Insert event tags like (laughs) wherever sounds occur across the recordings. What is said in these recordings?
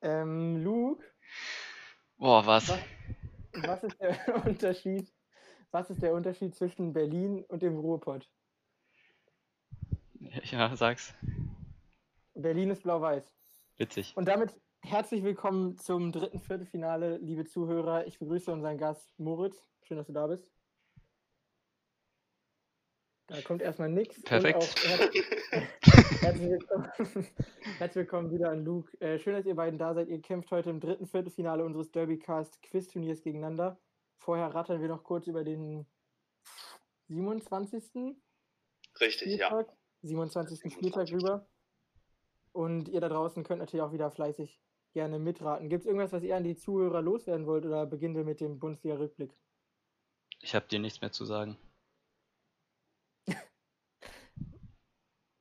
Ähm, Luke, Boah, was? was, was ist der (laughs) Unterschied? Was ist der Unterschied zwischen Berlin und dem Ruhrpott? Ja, sag's. Berlin ist blau-weiß. Witzig. Und damit herzlich willkommen zum dritten Viertelfinale, liebe Zuhörer. Ich begrüße unseren Gast Moritz. Schön, dass du da bist. Da kommt erstmal nichts. Perfekt. (laughs) herzlich, willkommen, (laughs) herzlich willkommen wieder an Luke. Äh, schön, dass ihr beiden da seid. Ihr kämpft heute im dritten Viertelfinale unseres Derbycast Quiz-Turniers gegeneinander. Vorher rattern wir noch kurz über den 27. Richtig, Spieltag, ja. 27. Spieltag rüber. Und ihr da draußen könnt natürlich auch wieder fleißig gerne mitraten. Gibt es irgendwas, was ihr an die Zuhörer loswerden wollt oder beginnen wir mit dem Bundesliga-Rückblick? Ich habe dir nichts mehr zu sagen.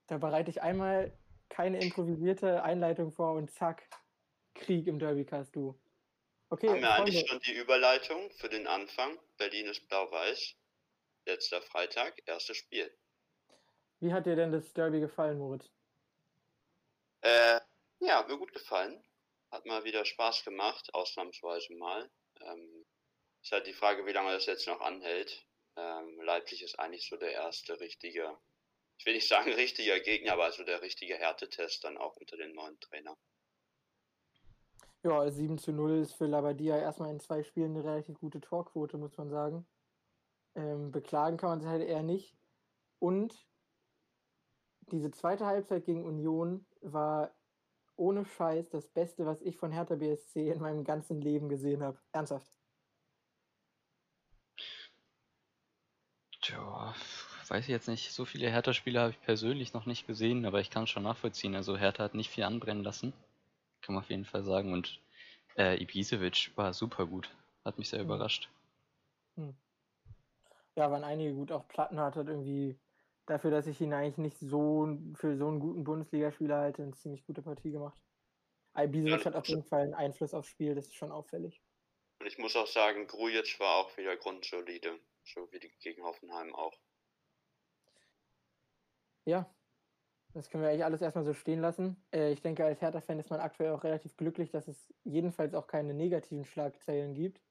Da bereite ich einmal keine improvisierte Einleitung vor und zack, Krieg im Derbycast, du. Okay, Haben wir eigentlich schon die Überleitung für den Anfang? Berlin ist blau-weiß. Letzter Freitag, erstes Spiel. Wie hat dir denn das Derby gefallen, Moritz? Äh, ja, mir gut gefallen. Hat mal wieder Spaß gemacht, ausnahmsweise mal. Ähm, ist halt die Frage, wie lange das jetzt noch anhält. Ähm, Leipzig ist eigentlich so der erste richtige, ich will nicht sagen (laughs) richtiger Gegner, aber so der richtige Härtetest dann auch unter den neuen Trainer. Ja, 7 zu 0 ist für Labadia erstmal in zwei Spielen eine relativ gute Torquote, muss man sagen. Ähm, beklagen kann man sich halt eher nicht. Und diese zweite Halbzeit gegen Union war ohne Scheiß das Beste, was ich von Hertha BSC in meinem ganzen Leben gesehen habe. Ernsthaft. Tja, weiß ich jetzt nicht. So viele Hertha-Spiele habe ich persönlich noch nicht gesehen, aber ich kann es schon nachvollziehen. Also Hertha hat nicht viel anbrennen lassen. Kann man auf jeden Fall sagen. Und äh, Ibisevic war super gut. Hat mich sehr hm. überrascht. Hm. Ja, waren einige gut. Auch Plattenhardt hat irgendwie dafür, dass ich ihn eigentlich nicht so für so einen guten Bundesligaspieler halte, eine ziemlich gute Partie gemacht. Ibisevic ja, hat auf jeden Fall einen Einfluss aufs Spiel, das ist schon auffällig. Und ich muss auch sagen, Grujic war auch wieder grundsolide, so wie die gegen Hoffenheim auch. Ja, das können wir eigentlich alles erstmal so stehen lassen. Äh, ich denke, als Hertha-Fan ist man aktuell auch relativ glücklich, dass es jedenfalls auch keine negativen Schlagzeilen gibt.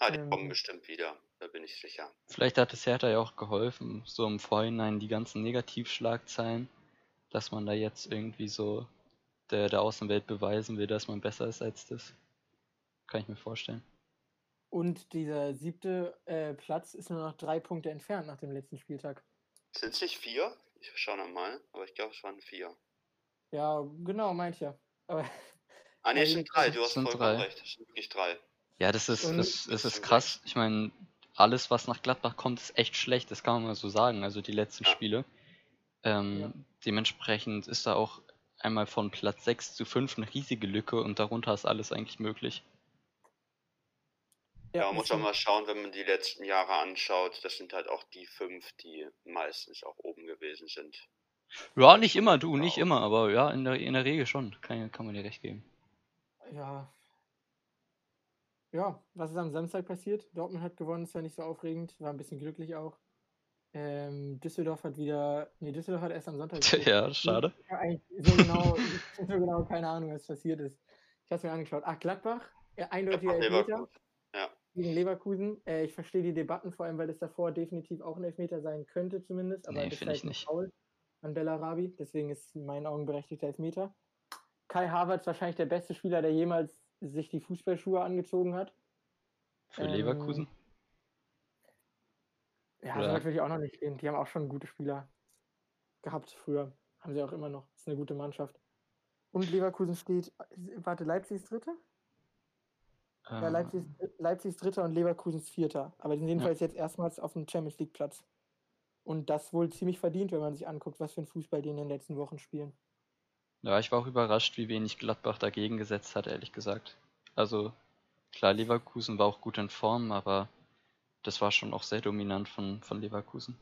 Ah, die ähm, kommen bestimmt wieder, da bin ich sicher. Vielleicht hat es Hertha ja auch geholfen, so im Vorhinein die ganzen Negativschlagzeilen, dass man da jetzt irgendwie so der, der Außenwelt beweisen will, dass man besser ist als das. Kann ich mir vorstellen. Und dieser siebte äh, Platz ist nur noch drei Punkte entfernt nach dem letzten Spieltag. Sind es nicht vier? Ich schaue nochmal, aber ich glaube, es waren vier. Ja, genau, meint ich ja. Aber, (laughs) ah, ne, es sind drei, du hast vollkommen drei. recht. Es sind wirklich drei. Ja, das ist, das, das ist krass. Ich meine, alles, was nach Gladbach kommt, ist echt schlecht. Das kann man mal so sagen. Also die letzten ja. Spiele. Ähm, ja. Dementsprechend ist da auch einmal von Platz 6 zu 5 eine riesige Lücke und darunter ist alles eigentlich möglich. Ja, man muss auch mal schauen, wenn man die letzten Jahre anschaut. Das sind halt auch die fünf, die meistens auch oben gewesen sind. Ja, nicht immer, du, genau. nicht immer, aber ja, in der, in der Regel schon. Kann, kann man dir recht geben. Ja. Ja, was ist am Samstag passiert? Dortmund hat gewonnen, ist ja nicht so aufregend, war ein bisschen glücklich auch. Ähm, Düsseldorf hat wieder. Nee, Düsseldorf hat erst am Sonntag. (laughs) ja, schade. So genau, so genau, keine Ahnung, was passiert ist. Ich habe es mir angeschaut. Ach, Gladbach, ja, eindeutiger Elfmeter. Gegen Leverkusen. Äh, ich verstehe die Debatten, vor allem, weil es davor definitiv auch ein Elfmeter sein könnte, zumindest. Aber nee, das ist halt nicht. Foul an Bellarabi. Deswegen ist in meinen Augen berechtigter Elfmeter. Kai Havertz wahrscheinlich der beste Spieler, der jemals sich die Fußballschuhe angezogen hat. Für ähm, Leverkusen? Ja, Oder? so natürlich auch noch nicht stehen. Die haben auch schon gute Spieler gehabt früher. Haben sie auch immer noch. Das ist eine gute Mannschaft. Und Leverkusen steht, warte, Leipzig ist Dritter? Ja, ähm. Leipzig, Leipzig ist Dritter und Leverkusens Vierter. Aber die sind jedenfalls ja. jetzt erstmals auf dem Champions League Platz. Und das wohl ziemlich verdient, wenn man sich anguckt, was für ein Fußball die in den letzten Wochen spielen. Ja, ich war auch überrascht, wie wenig Gladbach dagegen gesetzt hat, ehrlich gesagt. Also, klar, Leverkusen war auch gut in Form, aber das war schon auch sehr dominant von, von Leverkusen.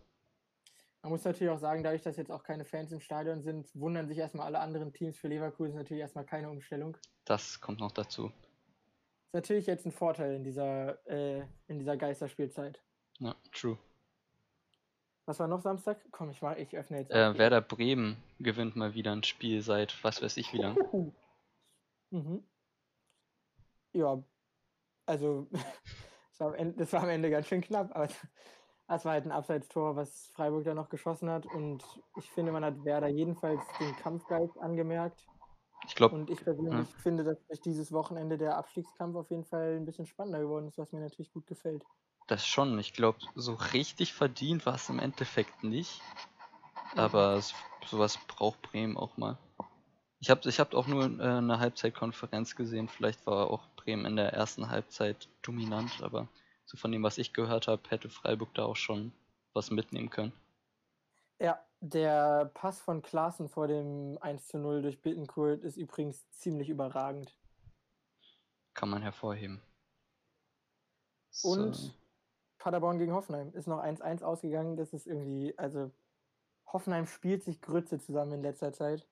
Man muss natürlich auch sagen, dadurch, dass jetzt auch keine Fans im Stadion sind, wundern sich erstmal alle anderen Teams für Leverkusen natürlich erstmal keine Umstellung. Das kommt noch dazu natürlich jetzt ein Vorteil in dieser, äh, in dieser Geisterspielzeit. Ja, true. Was war noch Samstag? Komm, ich, mach, ich öffne jetzt. Äh, Werder Bremen gewinnt mal wieder ein Spiel seit was weiß ich wie lang. Mhm. Ja, also (laughs) das war, am Ende, das war am Ende ganz schön knapp, aber (laughs) es war halt ein Abseitstor, was Freiburg da noch geschossen hat. Und ich finde, man hat Werder jedenfalls den Kampfgeist angemerkt. Ich glaube. Und ich persönlich ja. finde, dass durch dieses Wochenende der Abstiegskampf auf jeden Fall ein bisschen spannender geworden ist, was mir natürlich gut gefällt. Das schon. Ich glaube, so richtig verdient war es im Endeffekt nicht. Aber sowas braucht Bremen auch mal. Ich habe ich hab auch nur äh, eine Halbzeitkonferenz gesehen. Vielleicht war auch Bremen in der ersten Halbzeit dominant, aber so von dem, was ich gehört habe, hätte Freiburg da auch schon was mitnehmen können. Ja, der Pass von Klaassen vor dem 1 zu 0 durch Bittencourt ist übrigens ziemlich überragend. Kann man hervorheben. Und so. Paderborn gegen Hoffenheim ist noch 1-1 ausgegangen. Das ist irgendwie, also Hoffenheim spielt sich Grütze zusammen in letzter Zeit.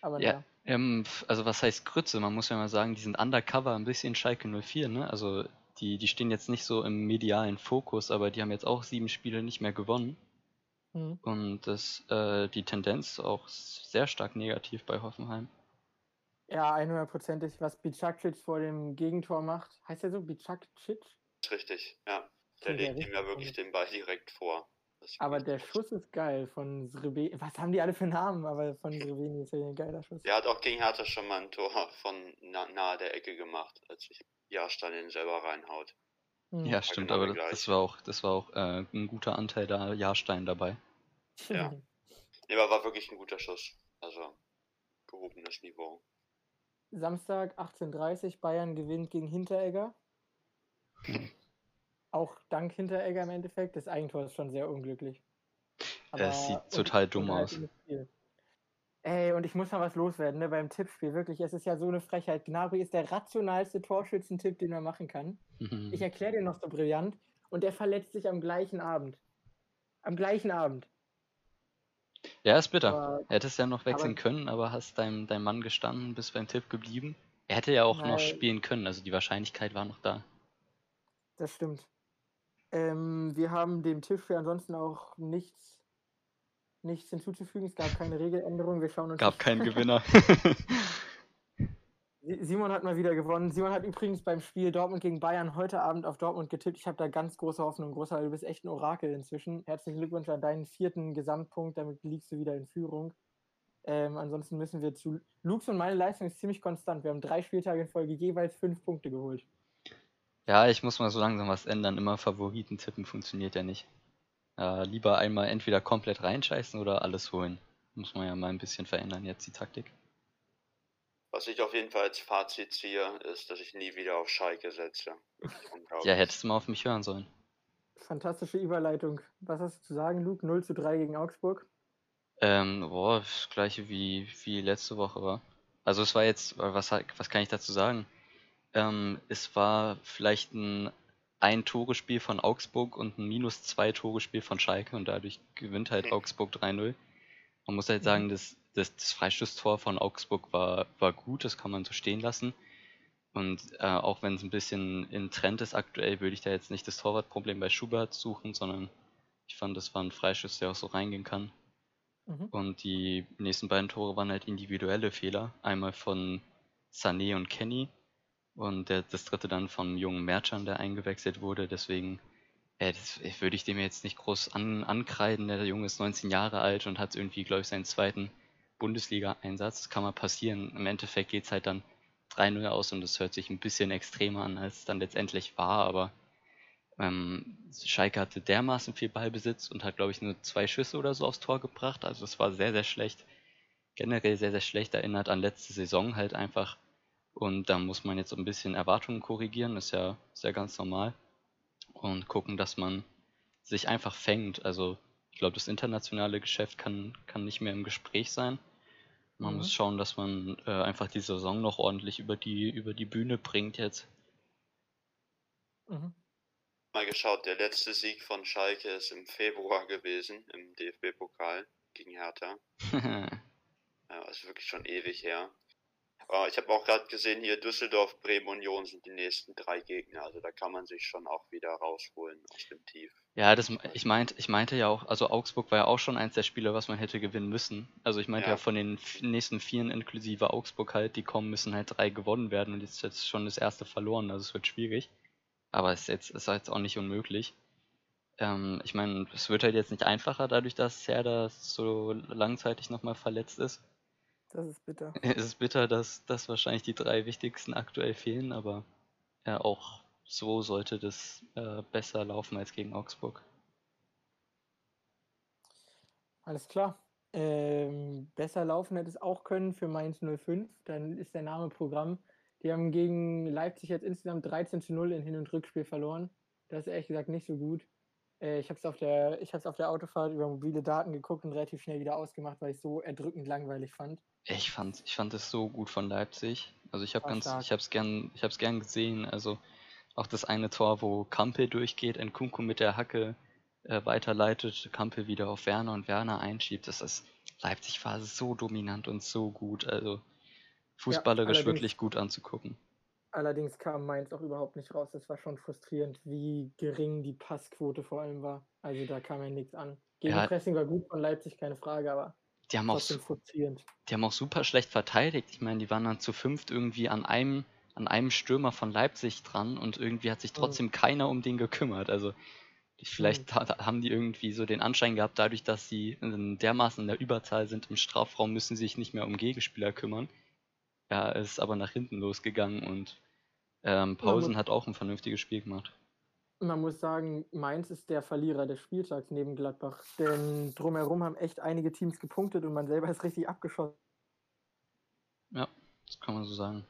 Aber ja, ja. Ähm, also was heißt Grütze? Man muss ja mal sagen, die sind undercover ein bisschen Schalke 04, ne? Also die, die stehen jetzt nicht so im medialen Fokus, aber die haben jetzt auch sieben Spiele nicht mehr gewonnen. Mhm. Und das, äh, die Tendenz auch sehr stark negativ bei Hoffenheim. Ja, 100%ig, was Bicacic vor dem Gegentor macht. Heißt er so, Bicacic? Richtig, ja. Der legt ihm ja wirklich den Ball direkt vor. Aber der Schuss ist geil von Srebeni. Was haben die alle für Namen? Aber von (laughs) Srebeni ist ja ein geiler Schuss. Der hat auch gegen Hertha schon mal ein Tor von nahe der Ecke gemacht, als sich Jahrstein den selber reinhaut. Hm. Ja, stimmt, genau aber das war auch, das war auch äh, ein guter Anteil da Jahrstein dabei. Ja. nee, aber war wirklich ein guter Schuss. Also gehobenes Niveau. Samstag 18.30 Bayern gewinnt gegen Hinteregger. (laughs) Auch dank Hinteregger im Endeffekt. Das Eigentor ist schon sehr unglücklich. Aber es sieht total dumm aus. Ey, und ich muss mal was loswerden, ne, beim Tippspiel. Wirklich, es ist ja so eine Frechheit. Gnabry ist der rationalste Torschützentipp, den man machen kann. Mhm. Ich erkläre dir noch so brillant. Und er verletzt sich am gleichen Abend. Am gleichen Abend. Ja, ist bitter. Aber, Hättest ja noch wechseln aber, können, aber hast deinem dein Mann gestanden, bist beim Tipp geblieben. Er hätte ja auch nein. noch spielen können, also die Wahrscheinlichkeit war noch da. Das stimmt. Ähm, wir haben dem Tippspiel ansonsten auch nichts nichts hinzuzufügen. Es gab keine Regeländerung. Wir schauen uns. Gab keinen (laughs) Gewinner. (laughs) Simon hat mal wieder gewonnen. Simon hat übrigens beim Spiel Dortmund gegen Bayern heute Abend auf Dortmund getippt. Ich habe da ganz große Hoffnung. Großer, du bist echt ein Orakel inzwischen. Herzlichen Glückwunsch an deinen vierten Gesamtpunkt. Damit liegst du wieder in Führung. Ähm, ansonsten müssen wir zu. Lux und meine Leistung ist ziemlich konstant. Wir haben drei Spieltage in Folge jeweils fünf Punkte geholt. Ja, ich muss mal so langsam was ändern. Immer Favoriten tippen funktioniert ja nicht. Äh, lieber einmal entweder komplett reinscheißen oder alles holen. Muss man ja mal ein bisschen verändern jetzt die Taktik. Was ich auf jeden Fall als Fazit ziehe, ist, dass ich nie wieder auf Schalke setze. (laughs) Ja, hättest du mal auf mich hören sollen. Fantastische Überleitung. Was hast du zu sagen, Luke? 0 zu 3 gegen Augsburg? Ähm, boah, das gleiche wie, wie letzte Woche war. Also es war jetzt, was, was kann ich dazu sagen? Ähm, es war vielleicht ein ein Torespiel von Augsburg und ein minus zwei Torespiel von Schalke und dadurch gewinnt halt okay. Augsburg 3-0. Man muss halt sagen, mhm. Das, das, Freistoßtor von Augsburg war, war gut, das kann man so stehen lassen. Und äh, auch wenn es ein bisschen in Trend ist aktuell, würde ich da jetzt nicht das Torwartproblem bei Schubert suchen, sondern ich fand, das war ein Freischuss, der auch so reingehen kann. Mhm. Und die nächsten beiden Tore waren halt individuelle Fehler. Einmal von Sané und Kenny und der, das dritte dann vom jungen Merchant, der eingewechselt wurde. Deswegen äh, das, würde ich dem jetzt nicht groß an, ankreiden. Der Junge ist 19 Jahre alt und hat irgendwie, glaube ich, seinen zweiten Bundesliga-Einsatz. Das kann mal passieren. Im Endeffekt geht es halt dann 3-0 aus und das hört sich ein bisschen extremer an, als es dann letztendlich war. Aber ähm, Schalke hatte dermaßen viel Ballbesitz und hat, glaube ich, nur zwei Schüsse oder so aufs Tor gebracht. Also es war sehr, sehr schlecht. Generell sehr, sehr schlecht erinnert an letzte Saison halt einfach und da muss man jetzt ein bisschen Erwartungen korrigieren, ist ja, ist ja ganz normal. Und gucken, dass man sich einfach fängt. Also ich glaube, das internationale Geschäft kann, kann nicht mehr im Gespräch sein. Man mhm. muss schauen, dass man äh, einfach die Saison noch ordentlich über die, über die Bühne bringt jetzt. Mhm. Mal geschaut, der letzte Sieg von Schalke ist im Februar gewesen, im DFB-Pokal gegen Hertha. (laughs) ja, ist wirklich schon ewig her. Äh, ich habe auch gerade gesehen, hier Düsseldorf, Bremen, Union sind die nächsten drei Gegner. Also da kann man sich schon auch wieder rausholen aus dem Tief. Ja, das, ich, meint, ich meinte ja auch, also Augsburg war ja auch schon eins der Spiele, was man hätte gewinnen müssen. Also ich meinte ja, ja von den nächsten vieren inklusive Augsburg halt, die kommen, müssen halt drei gewonnen werden und jetzt ist jetzt schon das erste verloren, also es wird schwierig. Aber es ist jetzt, ist jetzt auch nicht unmöglich. Ähm, ich meine, es wird halt jetzt nicht einfacher, dadurch, dass Serda so langzeitig nochmal verletzt ist. Das ist bitter. (laughs) Es ist bitter, dass, dass wahrscheinlich die drei wichtigsten aktuell fehlen, aber ja, auch so sollte das äh, besser laufen als gegen Augsburg. Alles klar. Ähm, besser laufen hätte es auch können für Mainz 05. Dann ist der Name Programm. Die haben gegen Leipzig jetzt insgesamt 13 zu 0 in Hin- und Rückspiel verloren. Das ist ehrlich gesagt nicht so gut. Äh, ich habe es auf, der, auf der Autofahrt über mobile Daten geguckt und relativ schnell wieder ausgemacht, weil ich es so erdrückend langweilig fand. Ich fand, ich fand es so gut von Leipzig. Also ich habe ganz, stark. ich habe es gern, ich habe es gern gesehen. Also auch das eine Tor, wo Kampel durchgeht, Nkunku mit der Hacke äh, weiterleitet, Kampel wieder auf Werner und Werner einschiebt. Das ist Leipzig war so dominant und so gut. Also fußballerisch ja, wirklich gut anzugucken. Allerdings kam Mainz auch überhaupt nicht raus. Es war schon frustrierend, wie gering die Passquote vor allem war. Also da kam ja nichts an. Gegen ja, Pressing war gut von Leipzig, keine Frage, aber die haben, auch, die haben auch super schlecht verteidigt. Ich meine, die waren dann zu fünft irgendwie an einem, an einem Stürmer von Leipzig dran und irgendwie hat sich trotzdem mhm. keiner um den gekümmert. Also vielleicht mhm. haben die irgendwie so den Anschein gehabt, dadurch, dass sie dermaßen in der Überzahl sind im Strafraum, müssen sie sich nicht mehr um Gegenspieler kümmern. Ja, ist aber nach hinten losgegangen und ähm, Pausen hat auch ein vernünftiges Spiel gemacht. Man muss sagen, Mainz ist der Verlierer des Spieltags neben Gladbach. Denn drumherum haben echt einige Teams gepunktet und man selber ist richtig abgeschossen. Ja, das kann man so sagen.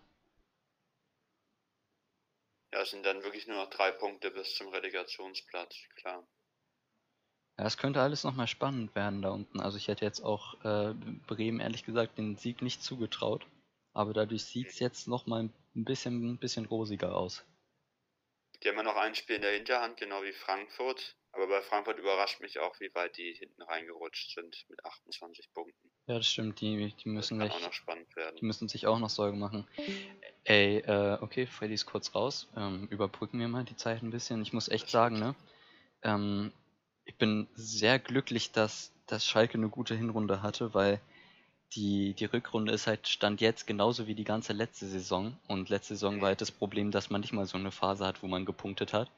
Ja, es sind dann wirklich nur noch drei Punkte bis zum Relegationsplatz, klar. Ja, es könnte alles nochmal spannend werden da unten. Also ich hätte jetzt auch äh, Bremen ehrlich gesagt den Sieg nicht zugetraut. Aber dadurch sieht es jetzt nochmal ein bisschen, ein bisschen rosiger aus. Die haben ja noch ein Spiel in der Hinterhand, genau wie Frankfurt. Aber bei Frankfurt überrascht mich auch, wie weit die hinten reingerutscht sind mit 28 Punkten. Ja, das stimmt. Die, die müssen das werden. Die müssen sich auch noch Sorgen machen. Ey, äh, okay, Freddy ist kurz raus. Ähm, überbrücken wir mal die Zeit ein bisschen. Ich muss echt sagen, ne? Ähm, ich bin sehr glücklich, dass, dass Schalke eine gute Hinrunde hatte, weil die, die Rückrunde ist halt Stand jetzt genauso wie die ganze letzte Saison. Und letzte Saison war halt das Problem, dass man nicht mal so eine Phase hat, wo man gepunktet hat.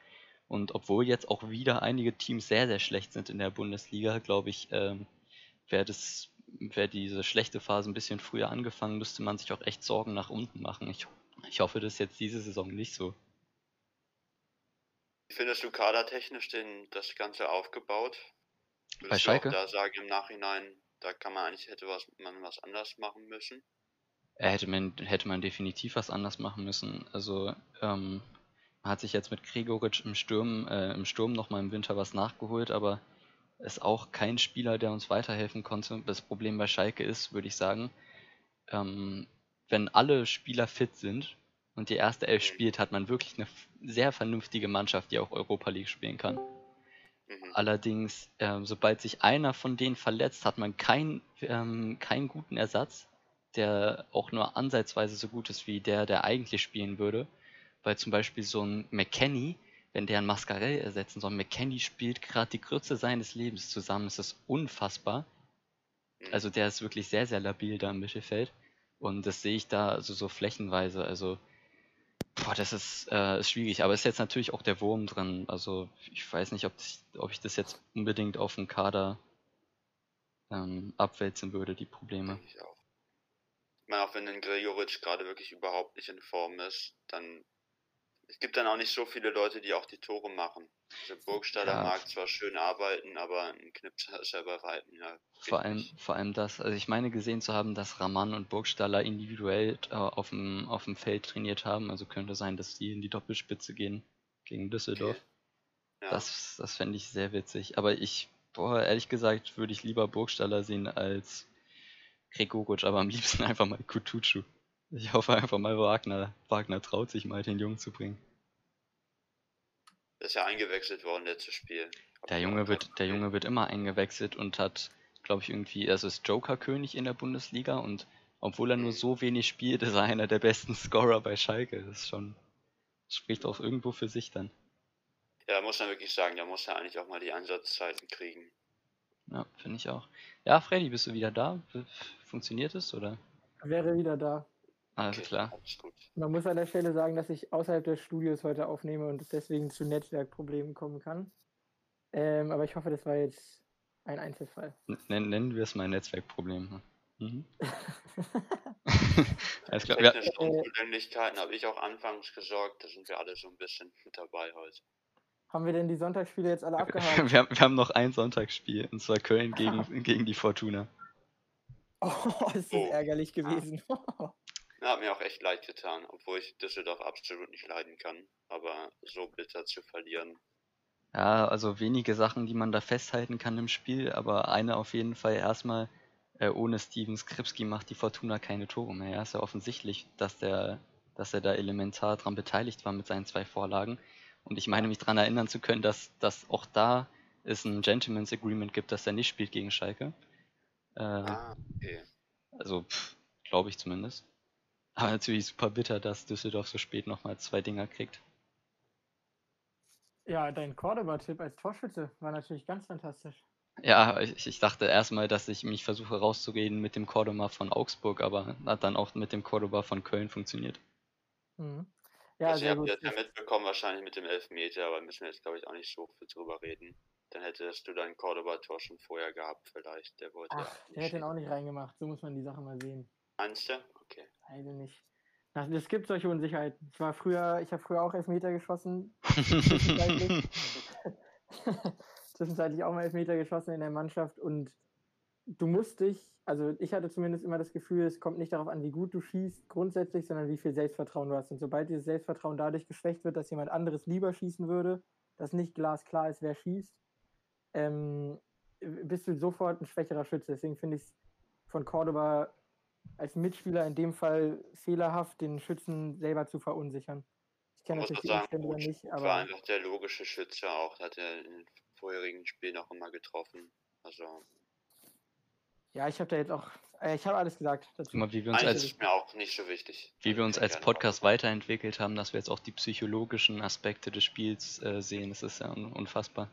Und obwohl jetzt auch wieder einige Teams sehr, sehr schlecht sind in der Bundesliga, glaube ich, ähm, wäre das, wäre diese schlechte Phase ein bisschen früher angefangen, müsste man sich auch echt Sorgen nach unten machen. Ich, ich hoffe, das ist jetzt diese Saison nicht so. Wie findest du kadertechnisch den, das Ganze aufgebaut? Würdest Bei Schalke? da sagen im Nachhinein, da kann man eigentlich, hätte was, man was anders machen müssen. Er hätte man, hätte man definitiv was anders machen müssen. Also, ähm, man hat sich jetzt mit Gregoritsch im Sturm, äh, im Sturm nochmal im Winter was nachgeholt, aber ist auch kein Spieler, der uns weiterhelfen konnte. Das Problem bei Schalke ist, würde ich sagen, ähm, wenn alle Spieler fit sind und die erste Elf mhm. spielt, hat man wirklich eine sehr vernünftige Mannschaft, die auch Europa League spielen kann. Mhm. Allerdings, ähm, sobald sich einer von denen verletzt, hat man kein, ähm, keinen guten Ersatz, der auch nur ansatzweise so gut ist wie der, der eigentlich spielen würde. Weil zum Beispiel so ein McKenny, wenn der ein Mascarell ersetzen soll, McKenny spielt gerade die Grütze seines Lebens zusammen, es ist unfassbar. Mhm. Also der ist wirklich sehr, sehr labil da im Mittelfeld. Und das sehe ich da also so flächenweise. Also Boah, das ist, äh, ist schwierig, aber ist jetzt natürlich auch der Wurm drin. Also ich weiß nicht, ob ich, ob ich das jetzt unbedingt auf den Kader ähm, abwälzen würde, die Probleme. Ich auch. Ich meine, auch wenn ein Gregoritsch gerade wirklich überhaupt nicht in Form ist, dann es gibt dann auch nicht so viele Leute, die auch die Tore machen. Also Burgstaller ja. mag zwar schön arbeiten, aber ein Knipser (laughs) ist ja. Vor allem, vor allem das, also ich meine gesehen zu haben, dass Raman und Burgstaller individuell äh, auf, dem, auf dem Feld trainiert haben, also könnte sein, dass die in die Doppelspitze gehen gegen Düsseldorf. Okay. Ja. Das, das fände ich sehr witzig. Aber ich, boah, ehrlich gesagt, würde ich lieber Burgstaller sehen als Gregoric, aber am liebsten (laughs) einfach mal Kutucu. Ich hoffe einfach mal, Wagner, Wagner traut sich mal, den Jungen zu bringen. ist ja eingewechselt worden, letztes Spiel. Der Junge, wird, der Junge wird immer eingewechselt und hat, glaube ich, irgendwie, er ist Joker-König in der Bundesliga und Obwohl er nur so wenig spielt, ist er einer der besten (laughs) Scorer bei Schalke. Das ist schon, spricht auch irgendwo für sich dann. Ja, muss man wirklich sagen, da muss er eigentlich auch mal die Einsatzzeiten kriegen. Ja, finde ich auch. Ja, Freddy, bist du wieder da? Funktioniert es oder? Wäre wieder da. Alles okay, klar. Man muss an der Stelle sagen, dass ich außerhalb des Studios heute aufnehme und es deswegen zu Netzwerkproblemen kommen kann. Ähm, aber ich hoffe, das war jetzt ein Einzelfall. N nennen wir es mal Netzwerkproblem. Mhm. (laughs) Alles klar. Technische ja. Unzulänglichkeiten habe ich auch anfangs gesorgt, da sind wir alle so ein bisschen mit dabei heute. Haben wir denn die Sonntagsspiele jetzt alle abgehakt? (laughs) wir, haben, wir haben noch ein Sonntagsspiel, und zwar Köln gegen, (laughs) gegen die Fortuna. Oh, ist das oh. ärgerlich gewesen. Ja, hat mir auch echt leid getan, obwohl ich Düsseldorf absolut nicht leiden kann. Aber so bitter zu verlieren. Ja, also wenige Sachen, die man da festhalten kann im Spiel, aber eine auf jeden Fall erstmal, äh, ohne Steven Skripski macht die Fortuna keine Tore mehr. Ja, ist ja offensichtlich, dass der, dass er da elementar dran beteiligt war mit seinen zwei Vorlagen. Und ich meine mich daran erinnern zu können, dass, dass auch da es ein Gentleman's Agreement gibt, dass er nicht spielt gegen Schalke. Äh, ah, okay. Also, glaube ich zumindest. Aber natürlich super bitter, dass Düsseldorf so spät nochmal zwei Dinger kriegt. Ja, dein Cordoba-Tipp als Torschütze war natürlich ganz fantastisch. Ja, ich, ich dachte erstmal, dass ich mich versuche rauszureden mit dem Cordoba von Augsburg, aber hat dann auch mit dem Cordoba von Köln funktioniert. Mhm. Ja, also, ihr habt das ja mitbekommen, wahrscheinlich mit dem Elfmeter, aber müssen wir jetzt, glaube ich, auch nicht so viel drüber reden. Dann hättest du dein Cordoba-Tor schon vorher gehabt, vielleicht. Der wollte Ach, der hätte ihn auch nicht reingemacht. So muss man die Sache mal sehen. Meinst du? Okay. Also nicht. Es gibt solche Unsicherheiten. Ich war früher, ich habe früher auch Elfmeter geschossen. (laughs) (laughs) Zwischenzeitlich auch mal Elfmeter geschossen in der Mannschaft und du musst dich, also ich hatte zumindest immer das Gefühl, es kommt nicht darauf an, wie gut du schießt grundsätzlich, sondern wie viel Selbstvertrauen du hast. Und sobald dieses Selbstvertrauen dadurch geschwächt wird, dass jemand anderes lieber schießen würde, dass nicht glasklar ist, wer schießt, ähm, bist du sofort ein schwächerer Schütze. Deswegen finde ich es von Cordoba als Mitspieler in dem Fall fehlerhaft, den Schützen selber zu verunsichern. Ich kenne natürlich die Umstände nicht, aber. War einfach der logische Schütze auch, hat er in den vorherigen Spielen auch immer getroffen. Also. Ja, ich habe da jetzt auch, äh, ich habe alles gesagt. Dazu. Mal, wie wir uns als, ist mir auch nicht so wichtig. Wie wir uns als Podcast weiterentwickelt haben, dass wir jetzt auch die psychologischen Aspekte des Spiels äh, sehen, das ist ja unfassbar.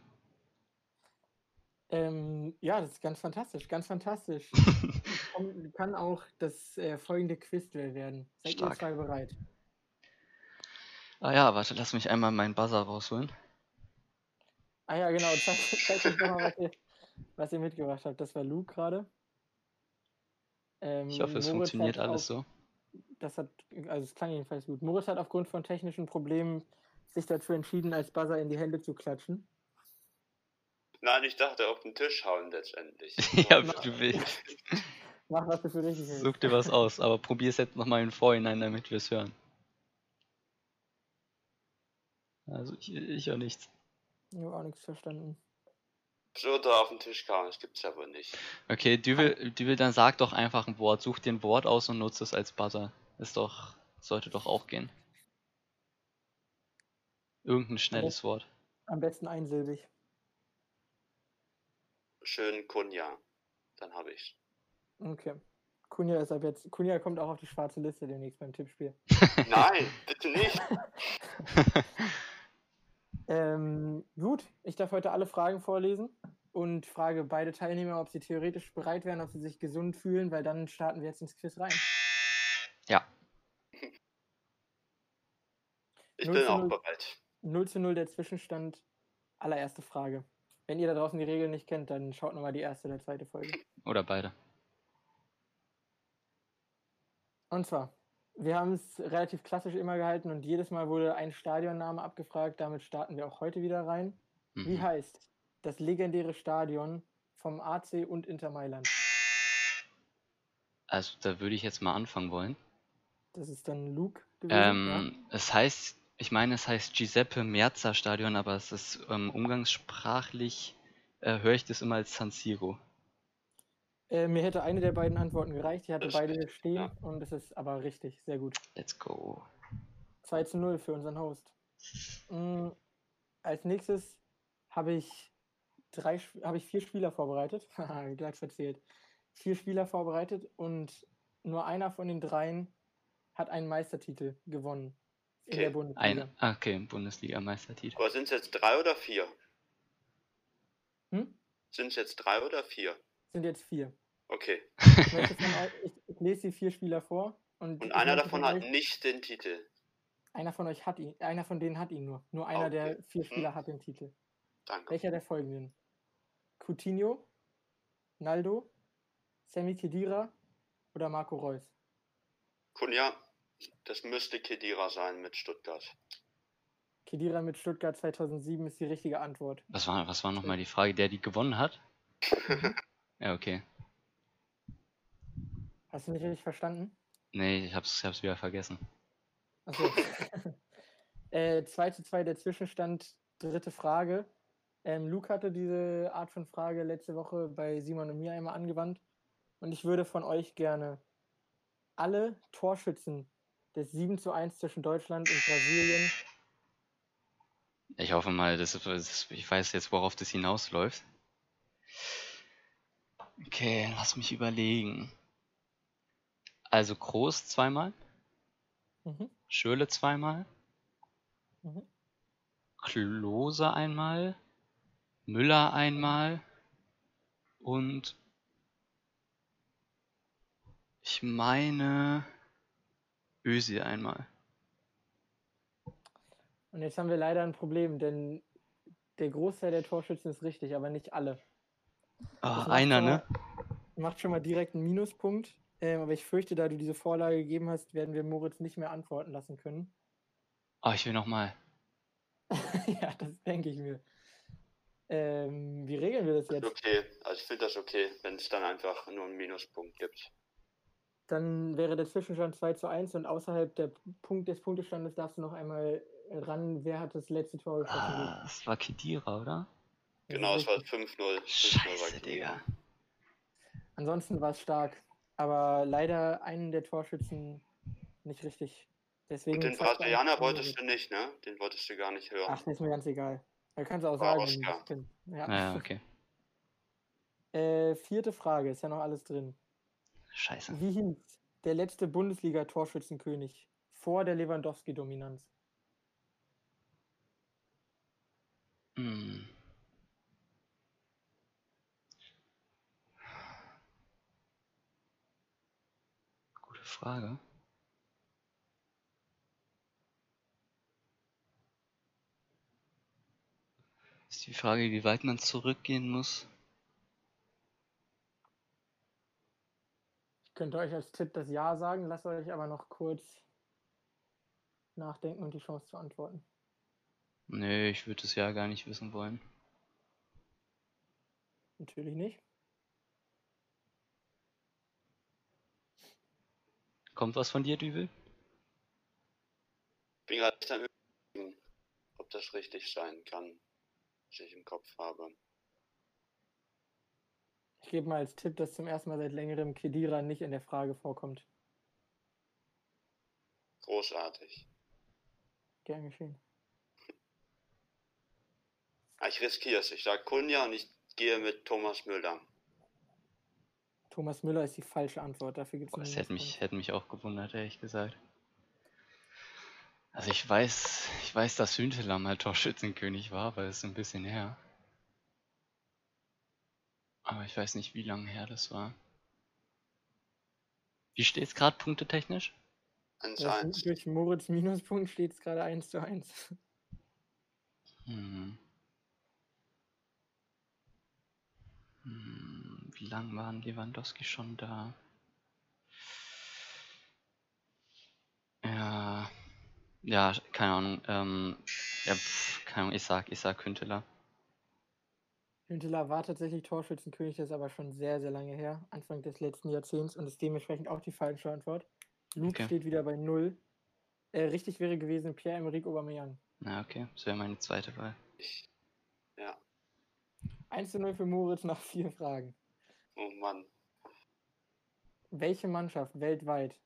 Ähm, ja, das ist ganz fantastisch, ganz fantastisch. (laughs) kann, kann auch das äh, folgende Quiz werden. Seid Stark. ihr zwei bereit? Ah ja, warte, lass mich einmal meinen Buzzer rausholen. Ah ja, genau. Zeig, zeig uns mal, was ihr, was ihr mitgebracht habt. Das war Luke gerade. Ähm, ich hoffe, es Moritz funktioniert alles auf, so. Das hat, also es klang jedenfalls gut. Moritz hat aufgrund von technischen Problemen sich dazu entschieden, als Buzzer in die Hände zu klatschen. Nein, ich dachte auf den Tisch hauen letztendlich. (laughs) ja, wie du willst. Mach, was du für richtig hältst. Such dir was aus, aber probier es jetzt nochmal im Vorhinein, damit wir es hören. Also ich, ich auch nichts. Ich habe auch nichts verstanden. So da auf den Tisch kauen, das gibt's ja wohl nicht. Okay, Dübel, Dübel, dann sag doch einfach ein Wort. Such dir ein Wort aus und nutze es als Buzzer. Ist doch, sollte doch auch gehen. Irgendein schnelles Wort. Am besten einsilbig schön Kunja. Dann habe ich's. Okay. Kunja ist ab jetzt. Kunja kommt auch auf die schwarze Liste demnächst beim Tippspiel. (laughs) Nein, bitte nicht. (laughs) ähm, gut, ich darf heute alle Fragen vorlesen und frage beide Teilnehmer, ob sie theoretisch bereit wären, ob sie sich gesund fühlen, weil dann starten wir jetzt ins Quiz rein. Ja. Ich bin auch 0, bereit. 0 zu 0 der Zwischenstand. Allererste Frage. Wenn ihr da draußen die Regeln nicht kennt, dann schaut nochmal die erste oder zweite Folge. Oder beide. Und zwar, wir haben es relativ klassisch immer gehalten und jedes Mal wurde ein Stadionname abgefragt. Damit starten wir auch heute wieder rein. Mhm. Wie heißt das legendäre Stadion vom AC und Inter Mailand? Also, da würde ich jetzt mal anfangen wollen. Das ist dann Luke gewesen. Ähm, ja? Es heißt ich meine, es heißt Giuseppe Merza Stadion, aber es ist ähm, umgangssprachlich, äh, höre ich das immer als San Siro. Äh, mir hätte eine der beiden Antworten gereicht. Ich hatte das beide stehen ja. und es ist aber richtig. Sehr gut. Let's go. 2 zu 0 für unseren Host. Mhm. Als nächstes habe ich drei, habe ich vier Spieler vorbereitet. (laughs) Gleich verzählt. Vier Spieler vorbereitet und nur einer von den dreien hat einen Meistertitel gewonnen in Okay, der Bundesliga. Ein, ah, okay, Bundesliga-Meistertitel. Aber sind es jetzt drei oder vier? Hm? Sind es jetzt drei oder vier? Sind jetzt vier. Okay. Ich, von ich, ich lese die vier Spieler vor. Und, Und einer davon von hat euch- nicht den Titel. Einer von euch hat ihn. Einer von denen hat ihn nur. Nur einer der Okay. vier Mhm. Spieler hat den Titel. Danke. Welcher der folgenden? Coutinho, Naldo, Sammy Khedira oder Marco Reus? Kunja, das müsste Kedira sein mit Stuttgart. Khedira mit Stuttgart 2007 ist die richtige Antwort. Was war, was war nochmal die Frage, der die gewonnen hat? (laughs) Ja, okay. Hast du nicht richtig verstanden? Nee, ich hab's, ich hab's wieder vergessen. Achso. (laughs) äh, 2 zu 2 der Zwischenstand, dritte Frage. Ähm, Luke hatte diese Art von Frage letzte Woche bei Simon und mir einmal angewandt. Und ich würde von euch gerne alle Torschützen des 7 zu 1 zwischen Deutschland und Brasilien. Ich hoffe mal, dass, dass ich weiß jetzt, worauf das hinausläuft. Okay, lass mich überlegen. Also Groß zweimal, Mhm. Schöle zweimal, Mhm. Klose einmal, Müller einmal und ich meine Ösi einmal. Und jetzt haben wir leider ein Problem, denn der Großteil der Torschützen ist richtig, aber nicht alle. Ah, macht einer, ne? mal- Macht schon mal direkt einen Minuspunkt. Ähm, aber ich fürchte, da du diese Vorlage gegeben hast, werden wir Moritz nicht mehr antworten lassen können. Ah, ich will nochmal. (laughs) ja, das denke ich mir. Ähm, wie regeln wir das jetzt? okay. Also ich finde das okay, wenn es dann einfach nur einen Minuspunkt gibt. Dann wäre der Zwischenstand 2 zu 1 und außerhalb der Punkt des Punktestandes darfst du noch einmal ran, wer hat das letzte Tor geschossen. Ah, das war Kedira, oder? Genau, es war richtig. 5-0. 5-0 Scheiße, war Digga. Ansonsten war es stark, aber leider einen der Torschützen nicht richtig. Deswegen Und den Brasilianer wolltest du nicht, ne? Den wolltest du gar nicht hören. Ach, das ist mir ganz egal. Da kannst du auch War sagen. Ja. Ja, okay. Äh, vierte Frage, ist ja noch alles drin. Scheiße. Wie hieß der letzte Bundesliga-Torschützenkönig vor der Lewandowski-Dominanz? Hm. Gute Frage. Ist die Frage, wie weit man zurückgehen muss. Könnte euch als Tipp das Ja sagen, lasst euch aber noch kurz nachdenken und die Chance zu antworten. Nee, ich würde es ja gar nicht wissen wollen. Natürlich nicht. Kommt was von dir, Dübel? Ich bin gerade am überlegen, ob das richtig sein kann, was ich im Kopf habe. Ich gebe mal als Tipp, dass zum ersten Mal seit längerem Kedira nicht in der Frage vorkommt. Großartig. Gern geschehen. Ah, Ich riskiere es. Ich sage Kunja und ich gehe mit Thomas Müller. Thomas Müller ist die falsche Antwort. Dafür gibt es Boah, das hätte mich, hätte mich auch gewundert, ehrlich gesagt. Also ich weiß, ich weiß, dass Hünteler mal Torschützenkönig war, aber das ist ein bisschen her. Aber ich weiß nicht, wie lange her das war. Wie steht's gerade punktetechnisch? 1-1. Durch Moritz Minuspunkt steht es gerade 1 zu 1. Hm. Hm, wie lange waren Lewandowski schon da? Ja, ja, keine Ahnung. Ähm, ja, pf, keine Ahnung, ich sag, ich sag Hünteler. Hünteler war tatsächlich Torschützenkönig, das ist aber schon sehr, sehr lange her. Anfang des letzten Jahrzehnts und ist dementsprechend auch die falsche Antwort. Luke Okay. steht wieder bei 0. Äh, richtig wäre gewesen Pierre-Emerick Aubameyang. Na, okay, das wäre meine zweite Wahl. Ich, ja, 1 zu 0 für Moritz nach vier Fragen. oh Mann. Welche Mannschaft weltweit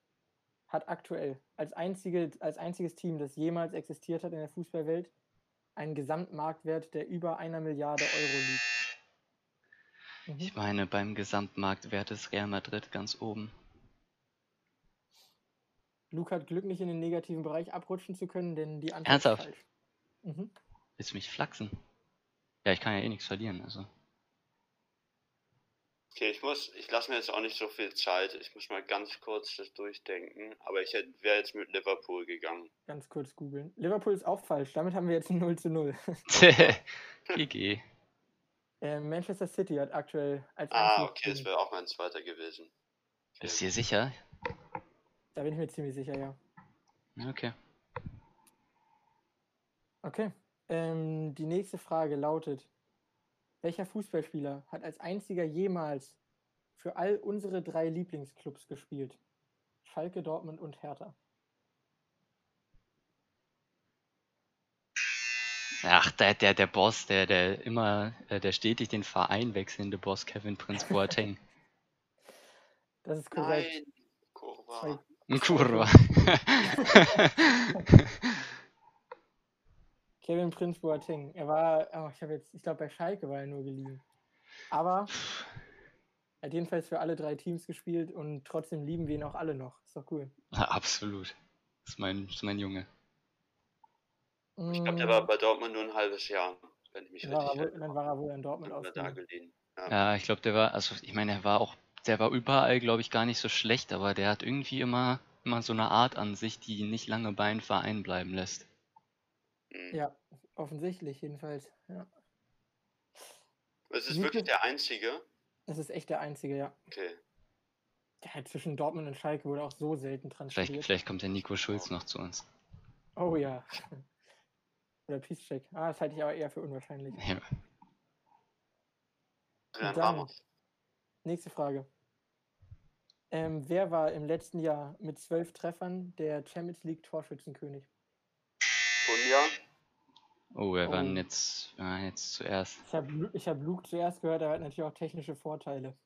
hat aktuell als, einzige, als einziges Team, das jemals existiert hat in der Fußballwelt, einen Gesamtmarktwert, der über einer Milliarde Euro liegt? Mhm. Ich meine, beim Gesamtmarktwert ist Real Madrid ganz oben. Luke hat Glück, nicht in den negativen Bereich abrutschen zu können, denn die Antwort Ernsthaft? ist falsch. Mhm. Willst du mich flachsen? Ja, ich kann ja eh nichts verlieren, also. Okay, ich muss, ich lasse mir jetzt auch nicht so viel Zeit. Ich muss mal ganz kurz das durchdenken. Aber ich wäre jetzt mit Liverpool gegangen. Ganz kurz googeln. Liverpool ist auch falsch. Damit haben wir jetzt ein 0 zu 0. (laughs) GG. Äh, Manchester City hat aktuell als Ah, okay, das wäre auch mein zweiter gewesen. Bist du dir sicher? Da bin ich mir ziemlich sicher, ja. Okay. Okay. Ähm, die nächste Frage lautet: Welcher Fußballspieler hat als einziger jemals für all unsere drei Lieblingsclubs gespielt? Schalke, Dortmund und Hertha. Ach, der, der, der Boss, der, der immer, äh, der stetig den Verein wechselnde Boss, Kevin Prince Boateng. (laughs) Das ist korrekt. Nein, Ein Kurva. (laughs) Kevin Prince Boateng. Er war, oh, ich habe jetzt, ich glaube bei Schalke war er nur geliehen. Aber er hat jedenfalls für alle drei Teams gespielt und trotzdem lieben wir ihn auch alle noch. Ist doch cool. Absolut. Das ist mein, das ist mein Junge. Ich glaube, der war bei Dortmund nur ein halbes Jahr, wenn ich mich dann, richtig erinnere. dann war er wohl in Dortmund ausgeliehen. geliehen. Ja. Ja, ich glaube, der war, also ich meine, er war auch, der war überall, glaube ich, gar nicht so schlecht, aber der hat irgendwie immer, immer so eine Art an sich, die ihn nicht lange bei einem Verein bleiben lässt. Mhm. Ja, offensichtlich jedenfalls. Ja. Es ist Wie wirklich der einzige. Das ist echt der einzige, ja. Okay. Der hat zwischen Dortmund und Schalke wurde auch so selten Vielleicht, transferiert. vielleicht kommt der Nico Schulz noch zu uns. Oh ja. Oder Peacecheck. Ah, das halte ich aber eher für unwahrscheinlich. Ja. Dann dann-. Nächste Frage. Ähm, wer war im letzten Jahr mit zwölf Treffern der Champions League Torschützenkönig? Kunja. Oh, wir waren Oh. jetzt, wir waren jetzt zuerst. Ich habe ich hab Luke zuerst gehört, er hat natürlich auch technische Vorteile.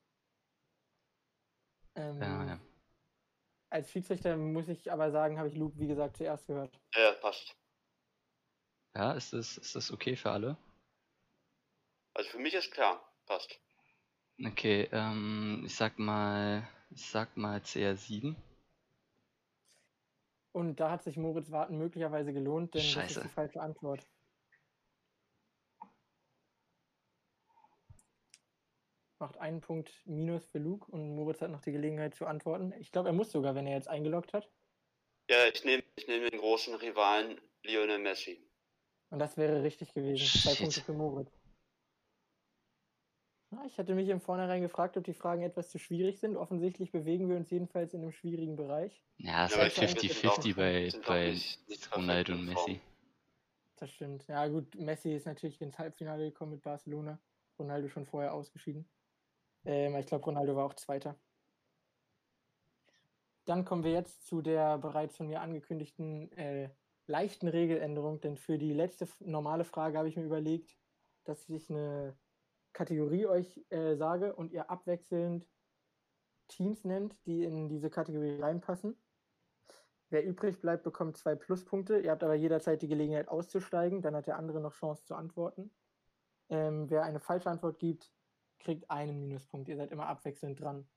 Ähm, Ja, ja. Als Schiedsrichter muss ich aber sagen, habe ich Luke, wie gesagt, zuerst gehört. Ja, passt. Ja ist, das, ist das okay für alle? Also für mich ist klar. Passt. Okay, ähm, ich sag mal, ich sag mal CR7. Und da hat sich Moritz Warten möglicherweise gelohnt, denn das Scheiße. ist die falsche Antwort. Macht einen Punkt Minus für Luke und Moritz hat noch die Gelegenheit zu antworten. Ich glaube, er muss sogar, wenn er jetzt eingeloggt hat. Ja, ich nehme ich nehm den großen Rivalen Lionel Messi. Und das wäre richtig gewesen. Zwei Shit. Punkte für Moritz. Na, ich hatte mich im Vornherein gefragt, ob die Fragen etwas zu schwierig sind. Offensichtlich bewegen wir uns jedenfalls in einem schwierigen Bereich. Ja, ist Ja, aber halt ich finde, wir sind auch- 50-50 bei, bei Ronaldo und. Messi. Das stimmt. Ja, gut, Messi ist natürlich ins Halbfinale gekommen mit Barcelona. Ronaldo schon vorher ausgeschieden. Ähm, ich glaube, Ronaldo war auch Zweiter. Dann kommen wir jetzt zu der bereits von mir angekündigten äh, leichten Regeländerung, denn für die letzte normale Frage habe ich mir überlegt, dass ich eine Kategorie euch äh, sage und ihr abwechselnd Teams nennt, die in diese Kategorie reinpassen. Wer übrig bleibt, bekommt zwei Pluspunkte. Ihr habt aber jederzeit die Gelegenheit auszusteigen, dann hat der andere noch Chance zu antworten. Ähm, wer eine falsche Antwort gibt, kriegt einen Minuspunkt. Ihr seid immer abwechselnd dran.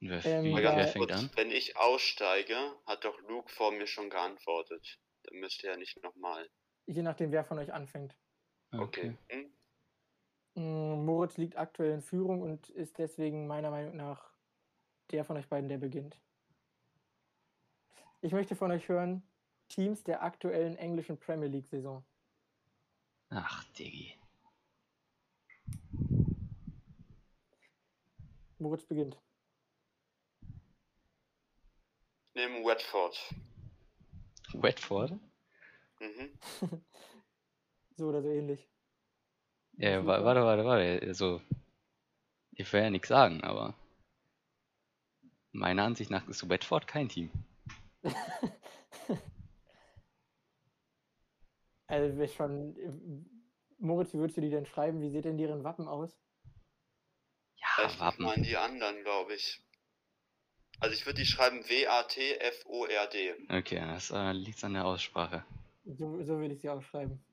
Wer, Ähm, wer ganz fängt an? Wenn ich aussteige, hat doch Luke vor mir schon geantwortet. Dann müsste er nicht nochmal. Je nachdem, wer von euch anfängt. Okay. Hm? Mm, Moritz liegt aktuell in Führung und ist deswegen meiner Meinung nach der von euch beiden, der beginnt. Ich möchte von euch hören, Teams der aktuellen englischen Premier League-Saison. Ach, Diggi. Moritz beginnt. Neben Watford. Watford? Mhm. (laughs) So oder so ähnlich. Ja, Super. wa- warte, warte, warte. Also, ich will ja nichts sagen, aber meiner Ansicht nach ist Watford kein Team. (laughs) Also wir schon. Moritz, wie würdest du die denn schreiben? Wie sieht denn deren Wappen aus? Ja, mal an Wappen. die anderen, glaube ich. Also ich würde die schreiben W-A-T-F-O-R-D. Okay, das äh, liegt an der Aussprache. So, so würde ich sie auch schreiben.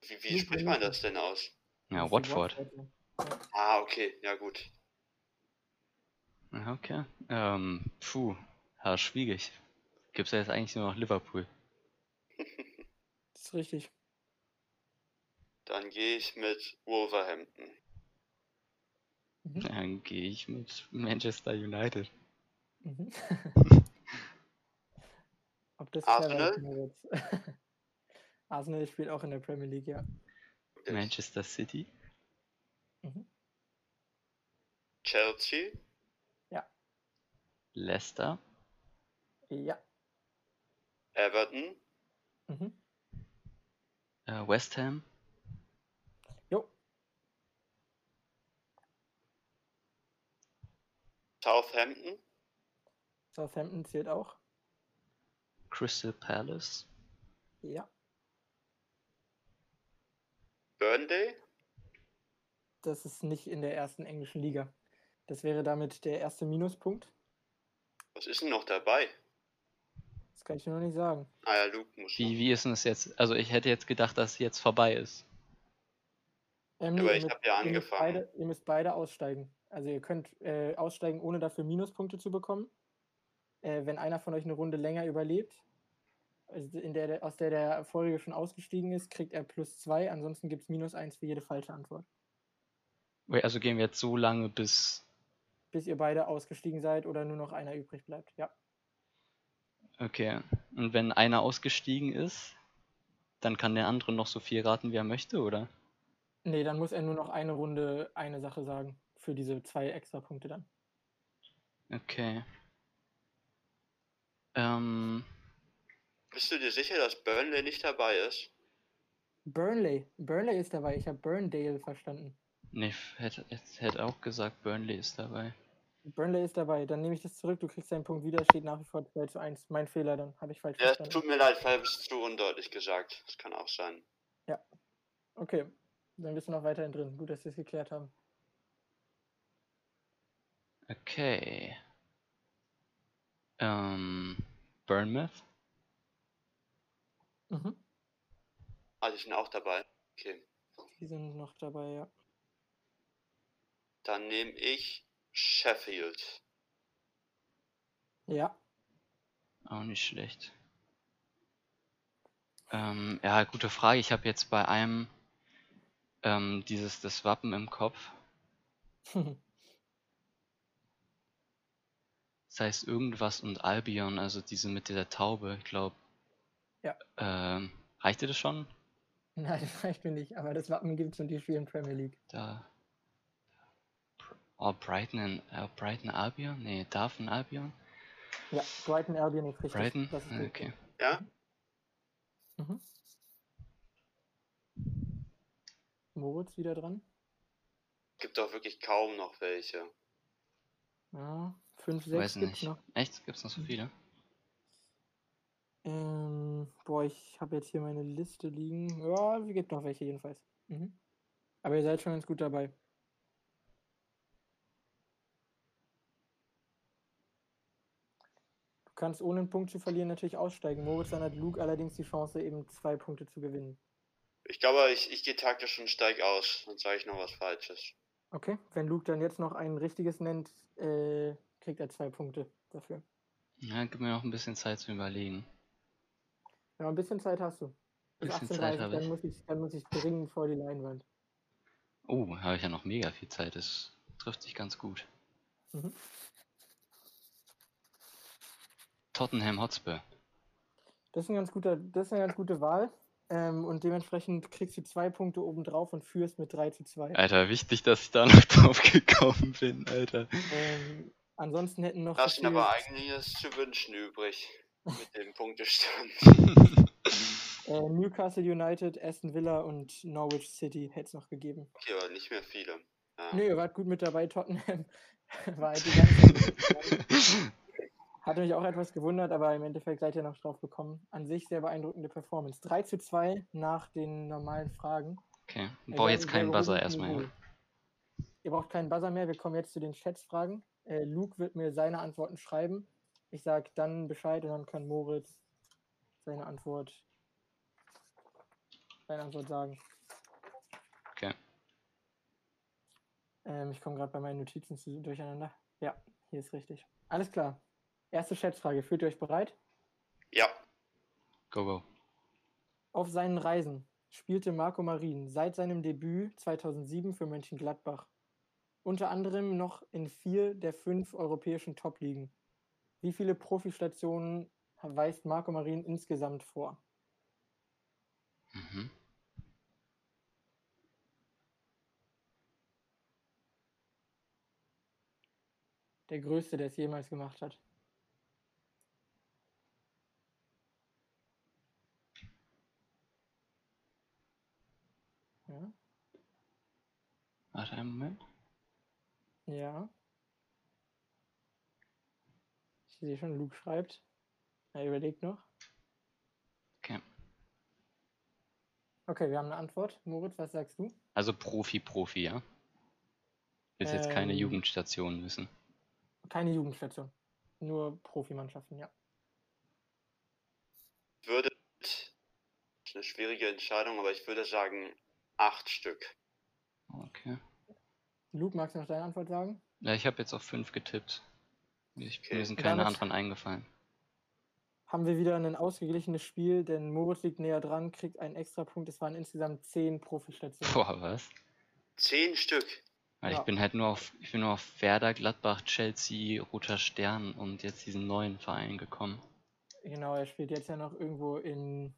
Wie, wie spricht man das denn aus? Ja, Watford. Ah, okay, ja gut. Okay. Ähm, puh. Ja, schwierig. Gibt's ja jetzt eigentlich nur noch Liverpool. Das ist richtig. Dann gehe ich mit Wolverhampton. Mhm. Dann gehe ich mit Manchester United. Mhm. (laughs) Ob das Arsenal? (laughs) Arsenal spielt auch in der Premier League, ja. Manchester City. Mhm. Chelsea, Leicester. Ja. Everton, Mhm. Äh, West Ham. Jo. Southampton, Southampton zählt auch. Crystal Palace. Ja. Burnley, Das ist nicht in der ersten englischen Liga. Das wäre damit der erste Minuspunkt. was ist denn noch dabei? Das kann ich dir noch nicht sagen. Ah ja, Luke muss Wie, wie ist denn das jetzt? Also ich hätte jetzt gedacht, dass es jetzt vorbei ist. Ähm, Aber ich müsst- hab ja ihr müsst angefangen. Beide, ihr müsst beide aussteigen. Also ihr könnt äh, aussteigen, ohne dafür Minuspunkte zu bekommen. Äh, wenn einer von euch eine Runde länger überlebt, also in der, aus der der vorige schon ausgestiegen ist, kriegt er plus zwei. Ansonsten gibt es minus eins für jede falsche Antwort. Also gehen wir jetzt so lange, bis. Bis ihr beide ausgestiegen seid oder nur noch einer übrig bleibt. Ja. Okay. Und wenn einer ausgestiegen ist, dann kann der andere noch so viel raten, wie er möchte, oder? Nee, dann muss er nur noch eine Runde eine Sache sagen. Für diese zwei extra Punkte dann. Okay. Ähm, Bist du dir sicher, dass Burnley nicht dabei ist? Burnley. Burnley ist dabei. Ich habe Burndale verstanden. nee, hätte, hätte auch gesagt, Burnley ist dabei. Burnley ist dabei. Dann nehme ich das zurück. Du kriegst deinen Punkt wieder. Steht nach wie vor 2 zu 1. Mein Fehler, dann habe ich falsch Ja, verstanden. tut mir leid, vielleicht habe ich es zu undeutlich gesagt. Das kann auch sein. Okay. Dann bist du noch weiterhin drin. Gut, dass wir es geklärt haben. Okay. Ähm, Bournemouth? Mhm. Ah, die sind auch dabei. Okay. Die sind noch dabei, ja. Dann nehme ich Sheffield. Ja. Auch nicht schlecht. Ähm, ja, gute Frage. Ich habe jetzt bei einem ähm, dieses das Wappen im Kopf. (laughs) Das heißt irgendwas und Albion, also diese mit der Taube, ich glaube. Ja. Ähm, reicht dir das schon? Nein, das (laughs) reicht mir nicht. Aber das Wappen gibt es und die spielen Premier League. Da. Oh, Brighton, and, äh, Brighton Albion? Nee, Darfen Albion? Ja, Brighton Albion ist richtig. Brighton? Das ist Ah, richtig. Okay. Ja? Mhm. Moritz wieder dran. Gibt auch wirklich kaum noch welche. Ja, 5, Weiß 6 gibt's nicht. noch. Echt? Gibt's noch so viele? Ähm, boah, ich habe jetzt hier meine Liste liegen. Ja, es gibt noch welche jedenfalls. Mhm. Aber ihr seid schon ganz gut dabei. Du kannst ohne einen Punkt zu verlieren natürlich aussteigen. Moritz, dann hat Luke allerdings die Chance, eben zwei Punkte zu gewinnen. Ich glaube, ich, ich gehe taktisch und steig aus. Dann sage ich noch was Falsches. Okay, wenn Luke dann jetzt noch ein richtiges nennt, äh, kriegt er zwei Punkte dafür. Ja, gib mir noch ein bisschen Zeit zu überlegen. Ja, ein bisschen Zeit hast du. Bis Bisschen Zeit 18.30 habe dann muss ich, dann muss ich dringend vor die Leinwand. Oh, habe ich ja noch mega viel Zeit. Das trifft sich ganz gut. Mhm. Tottenham Hotspur. Das ist, ein ganz guter, das ist eine ganz gute Wahl. Ähm, und dementsprechend kriegst du zwei Punkte obendrauf und führst mit 3 zu 2. Alter, wichtig, dass ich da noch (laughs) drauf gekommen bin, Alter. Ähm, ansonsten hätten noch. Ihn gefehlt- aber einiges zu wünschen übrig. Mit dem Punktestand. (laughs) Äh, Newcastle United, Aston Villa und Norwich City hätte es noch gegeben. Okay, aber nicht mehr viele. Ja. Nö, ihr wart gut mit dabei, Tottenham. (laughs) War halt die ganze Hatte mich auch etwas gewundert, aber im Endeffekt seid ihr noch drauf gekommen. An sich sehr beeindruckende Performance. 3 zu 2 nach den normalen Fragen. Okay, Äh, brauche jetzt keinen Buzzer erstmal. Ihr braucht keinen Buzzer mehr. Wir kommen jetzt zu den Schätzfragen. Äh, Luke wird mir seine Antworten schreiben. Ich sage dann Bescheid und dann kann Moritz seine Antwort, seine Antwort sagen. Okay. Ähm, ich komme gerade bei meinen Notizen zu, durcheinander. Ja, hier ist richtig. Alles klar. Erste Schätzfrage. Fühlt ihr euch bereit? Ja. Go, go. Auf seinen Reisen spielte Marco Marin seit seinem Debüt 2007 für Mönchengladbach. Unter anderem noch in vier der fünf europäischen Top-Ligen. Wie viele Profistationen weist Marco Marin insgesamt vor? Mhm. Der größte, der es jemals gemacht hat. Ja. Warte einen Moment. Ja. Ich sehe schon, Luke schreibt. Er überlegt noch. Okay. Okay, wir haben eine Antwort. Moritz, was sagst du? Also Profi, Profi, ja? Willst jetzt keine Ähm. Jugendstation wissen. Keine Jugendstation. Nur Profimannschaften, ja. Ich würde. Das ist eine schwierige Entscheidung, aber ich würde sagen acht Stück. Luke, magst du noch deine Antwort sagen? Ja, ich habe jetzt auf 5 getippt. Ich, Okay. Mir sind keine anderen eingefallen. Haben wir wieder ein ausgeglichenes Spiel, denn Moritz liegt näher dran, kriegt einen extra Punkt. Es waren insgesamt zehn Profistationen. Boah, was? Zehn Stück. Weil Ja. ich bin halt nur auf, ich bin nur auf Werder, Gladbach, Chelsea, Roter Stern und jetzt diesen neuen Verein gekommen. Genau, er spielt jetzt ja noch irgendwo in,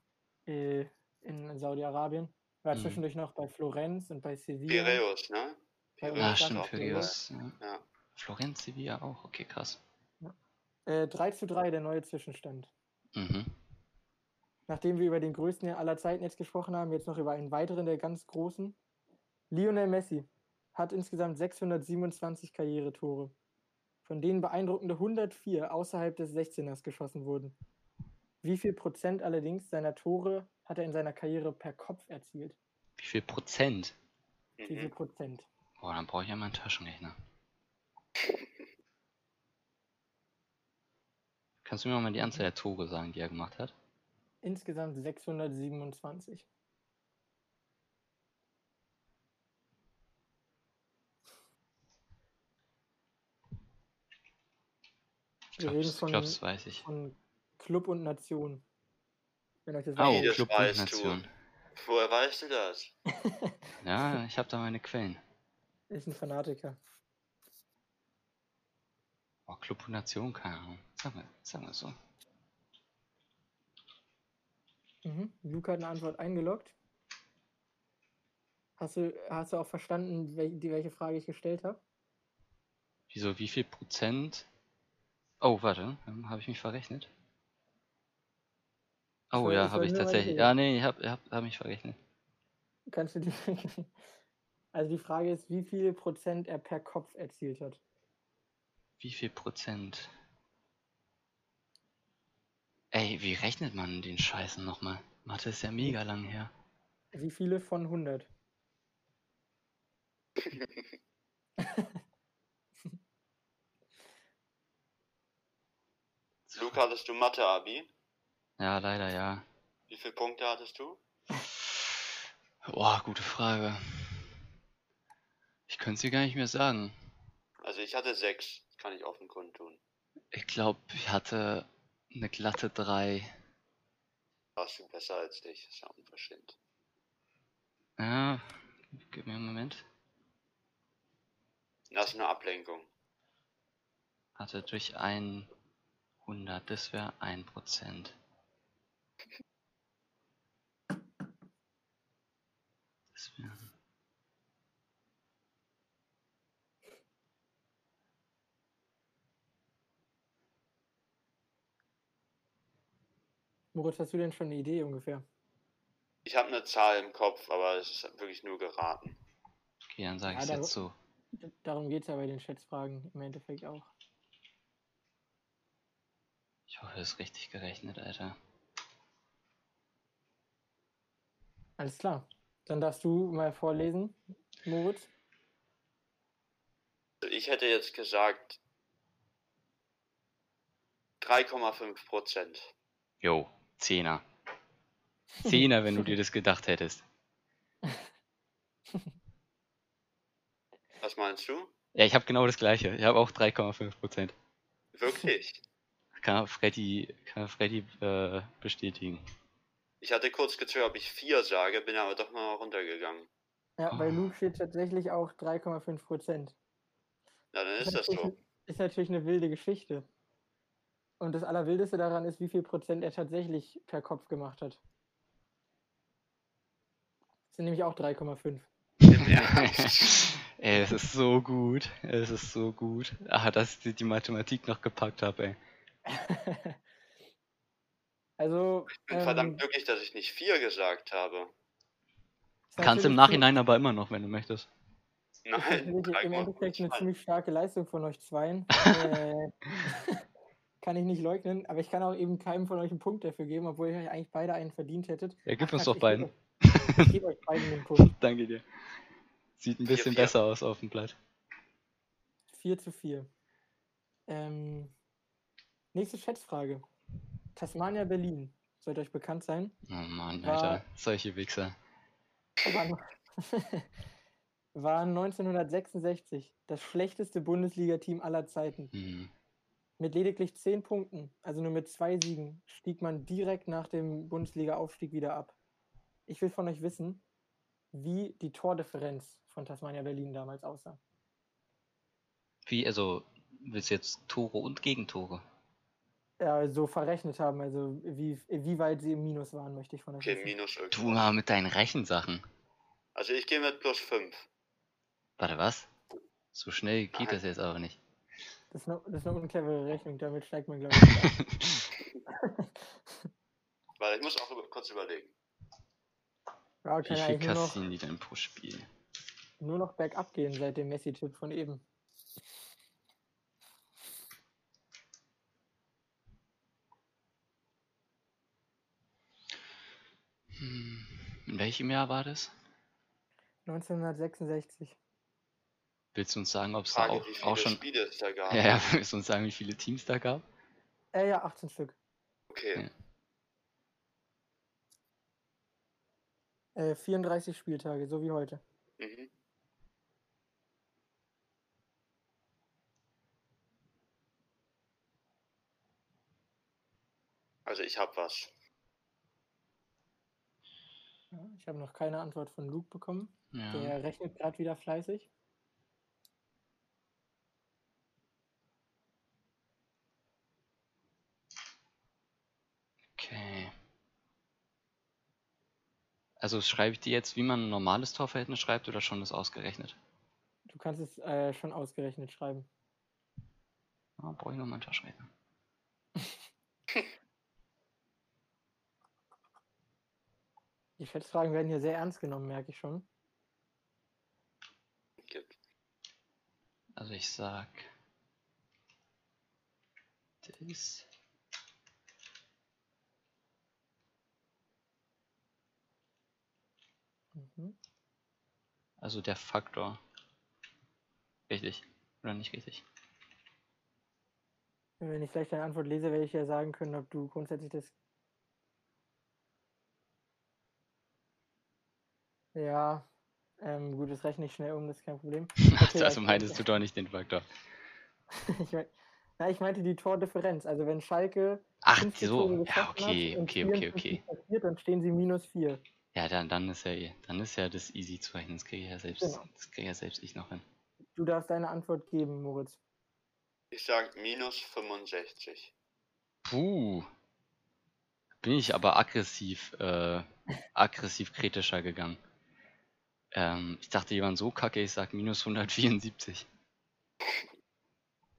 äh, in Saudi-Arabien. War Mhm. zwischendurch noch bei Florenz und bei Sevilla. Piräus, ne? Bei Ah, Ja, stimmt, auch Piraeus. Ja. Ja. Florenz, Sevilla auch. Okay, krass. Äh, 3 zu 3 der neue Zwischenstand. Mhm. Nachdem wir über den größten aller Zeiten jetzt gesprochen haben, jetzt noch über einen weiteren der ganz großen. Lionel Messi hat insgesamt 627 Karrieretore, von denen beeindruckende 104 außerhalb des 16ers geschossen wurden. Wie viel Prozent allerdings seiner Tore hat er in seiner Karriere per Kopf erzielt? Wie viel Prozent? Wie viel Mhm. Prozent? Boah, dann brauche ich ja mal einen Taschenrechner. Kannst du mir mal die Anzahl der Tore sagen, die er gemacht hat? Insgesamt 627. Ich Wir reden von, glaub, das weiß ich. von Club und Nation. Wenn euch das Oh, Wie, das Club und weißt du. Nation. Woher weißt du das? (laughs) Ja, ich habe da meine Quellen. Ist ein Fanatiker. Oh, Club und Nation, keine Ahnung. Sag mal, sag mal so. Mhm. Luca hat eine Antwort eingeloggt. Hast du, hast du auch verstanden, wel die, welche Frage ich gestellt habe? Wieso, wie viel Prozent? Oh, warte, habe ich mich verrechnet? Oh ja, habe ich tatsächlich. Ja, nee, ich habe hab, hab mich verrechnet. Kannst du die. (laughs) Also die Frage ist, wie viel Prozent er per Kopf erzielt hat. Wie viel Prozent? Ey, wie rechnet man den Scheißen nochmal? Mathe ist ja mega lang her. Wie viele von 100? (laughs) Luca, hattest du Mathe-Abi? Ja, leider ja. Wie viele Punkte hattest du? Boah, gute Frage. Ich könnte es dir gar nicht mehr sagen. Also ich hatte sechs, kann ich offen kundtun. Ich glaube, ich hatte eine glatte 3. Warst du besser als ich, das ist ja unverschämt. Ja, gib mir einen Moment. Das ist eine Ablenkung. Hatte durch 100, das wäre 1%. Das wäre. Moritz, hast du denn schon eine Idee ungefähr? Ich habe eine Zahl im Kopf, aber es ist wirklich nur geraten. Okay, dann sage Ja, ich jetzt so. Darum geht es ja bei den Schätzfragen im Endeffekt auch. Ich hoffe, es ist richtig gerechnet, Alter. Alles klar. Dann darfst du mal vorlesen, Moritz. Ich hätte jetzt gesagt 3,5 Prozent. Jo, Zehner. (laughs) Zehner, wenn du dir das gedacht hättest. (laughs) Was meinst du? Ja, ich habe genau das gleiche. Ich habe auch 3,5%. Wirklich? (laughs) Kann Freddy, kann Freddy äh, bestätigen. Ich hatte kurz gezögert, ob ich 4 sage, bin aber doch mal runtergegangen. Ja, bei Oh. Luke steht tatsächlich auch 3,5 Prozent. Na, dann ist das natürlich, so. ist natürlich eine wilde Geschichte. Und das Allerwildeste daran ist, wie viel Prozent er tatsächlich per Kopf gemacht hat. Das sind nämlich auch 3,5. Im Ernst. ey, es ist so gut. Es ist so gut. Ah, dass ich die Mathematik noch gepackt habe, ey. (laughs) also. Ich bin ähm, verdammt glücklich, dass ich nicht 4 gesagt habe. ist Kannst im Nachhinein aber immer noch, wenn du möchtest. ist Nein, natürlich im Endeffekt eine 3,5. ziemlich starke Leistung von euch zweien. (laughs) äh, (laughs) kann ich nicht leugnen, aber ich kann auch eben keinem von euch einen Punkt dafür geben, obwohl ihr euch eigentlich beide einen verdient hättet. Ja, gib Ach, uns doch ich beiden. gebe euch- Ich gebe euch beiden den Punkt. (laughs) Danke dir. Sieht ein bisschen vier. besser aus auf dem Blatt. 4 zu 4. Ähm, nächste Schätzfrage. Tasmania Berlin. Sollte euch bekannt sein. Oh Mann, War- Alter. Solche Wichser. (laughs) War, noch- war 1966 das schlechteste Bundesliga-Team aller Zeiten. Hm. Mit lediglich 10 Punkten, also nur mit zwei Siegen, stieg man direkt nach dem Bundesliga-Aufstieg wieder ab. Ich will von euch wissen, wie die Tordifferenz von Tasmania Berlin damals aussah. Wie, also, willst du jetzt Tore und Gegentore? Ja, so verrechnet haben, also wie, wie weit sie im Minus waren, möchte ich von euch Okay, wissen. minus Du mal mit deinen Rechensachen. Also ich gehe mit plus 5. Warte, was? So schnell geht Nein. das jetzt aber nicht. Das ist, eine, das ist eine unclevere Rechnung, damit steigt man, glaube ich. (laughs) Weil ich muss auch über, kurz überlegen. Ja, Wie viel eigentlich nur noch, kassieren die denn pro Spiel? nur noch bergab gehen seit dem Messi-Tipp von eben. Hm. In welchem Jahr war das? 1966. Willst du uns sagen, ob es da auch, wie viele auch schon. Spiele es da gab. Ja, (laughs) ja, willst du uns sagen, wie viele Teams da gab? Äh, ja, 18 Stück. Okay. Ja. Äh, 34 Spieltage, so wie heute. Mhm. Also ich habe was. Ich habe noch keine Antwort von Luke bekommen. Ja. Der rechnet gerade wieder fleißig. Also schreibe ich dir jetzt, wie man ein normales Torverhältnis schreibt oder schon das ausgerechnet? Du kannst es äh, schon ausgerechnet schreiben. Ah, brauche ich noch mal einen Taschenrechner. (laughs) Die Schätzfragen werden hier sehr ernst genommen, merke ich schon. Also ich sag. Das. Also der Faktor. Richtig. Oder nicht richtig? Wenn ich gleich deine Antwort lese, werde ich ja sagen können, ob du grundsätzlich das. Ja, ähm, gut, das rechne ich schnell um, das ist kein Problem. (laughs) Okay, also meintest du (laughs) doch nicht den Faktor. ich, mein, na, ich meinte die Tordifferenz. Also wenn Schalke Ach, 50 so. Ja, okay, okay, okay, 54 okay. dann stehen sie minus 4. Ja, dann, dann ist ja eh- dann ist ja das easy zu rechnen. Das kriege ich ja selbst, Genau. das kriege ja selbst ich noch hin. Du darfst deine Antwort geben, Moritz. Ich sag minus 65. Puh. Bin ich aber aggressiv, äh, aggressiv kritischer gegangen. Ähm, ich dachte, die waren so kacke, ich sag minus 174.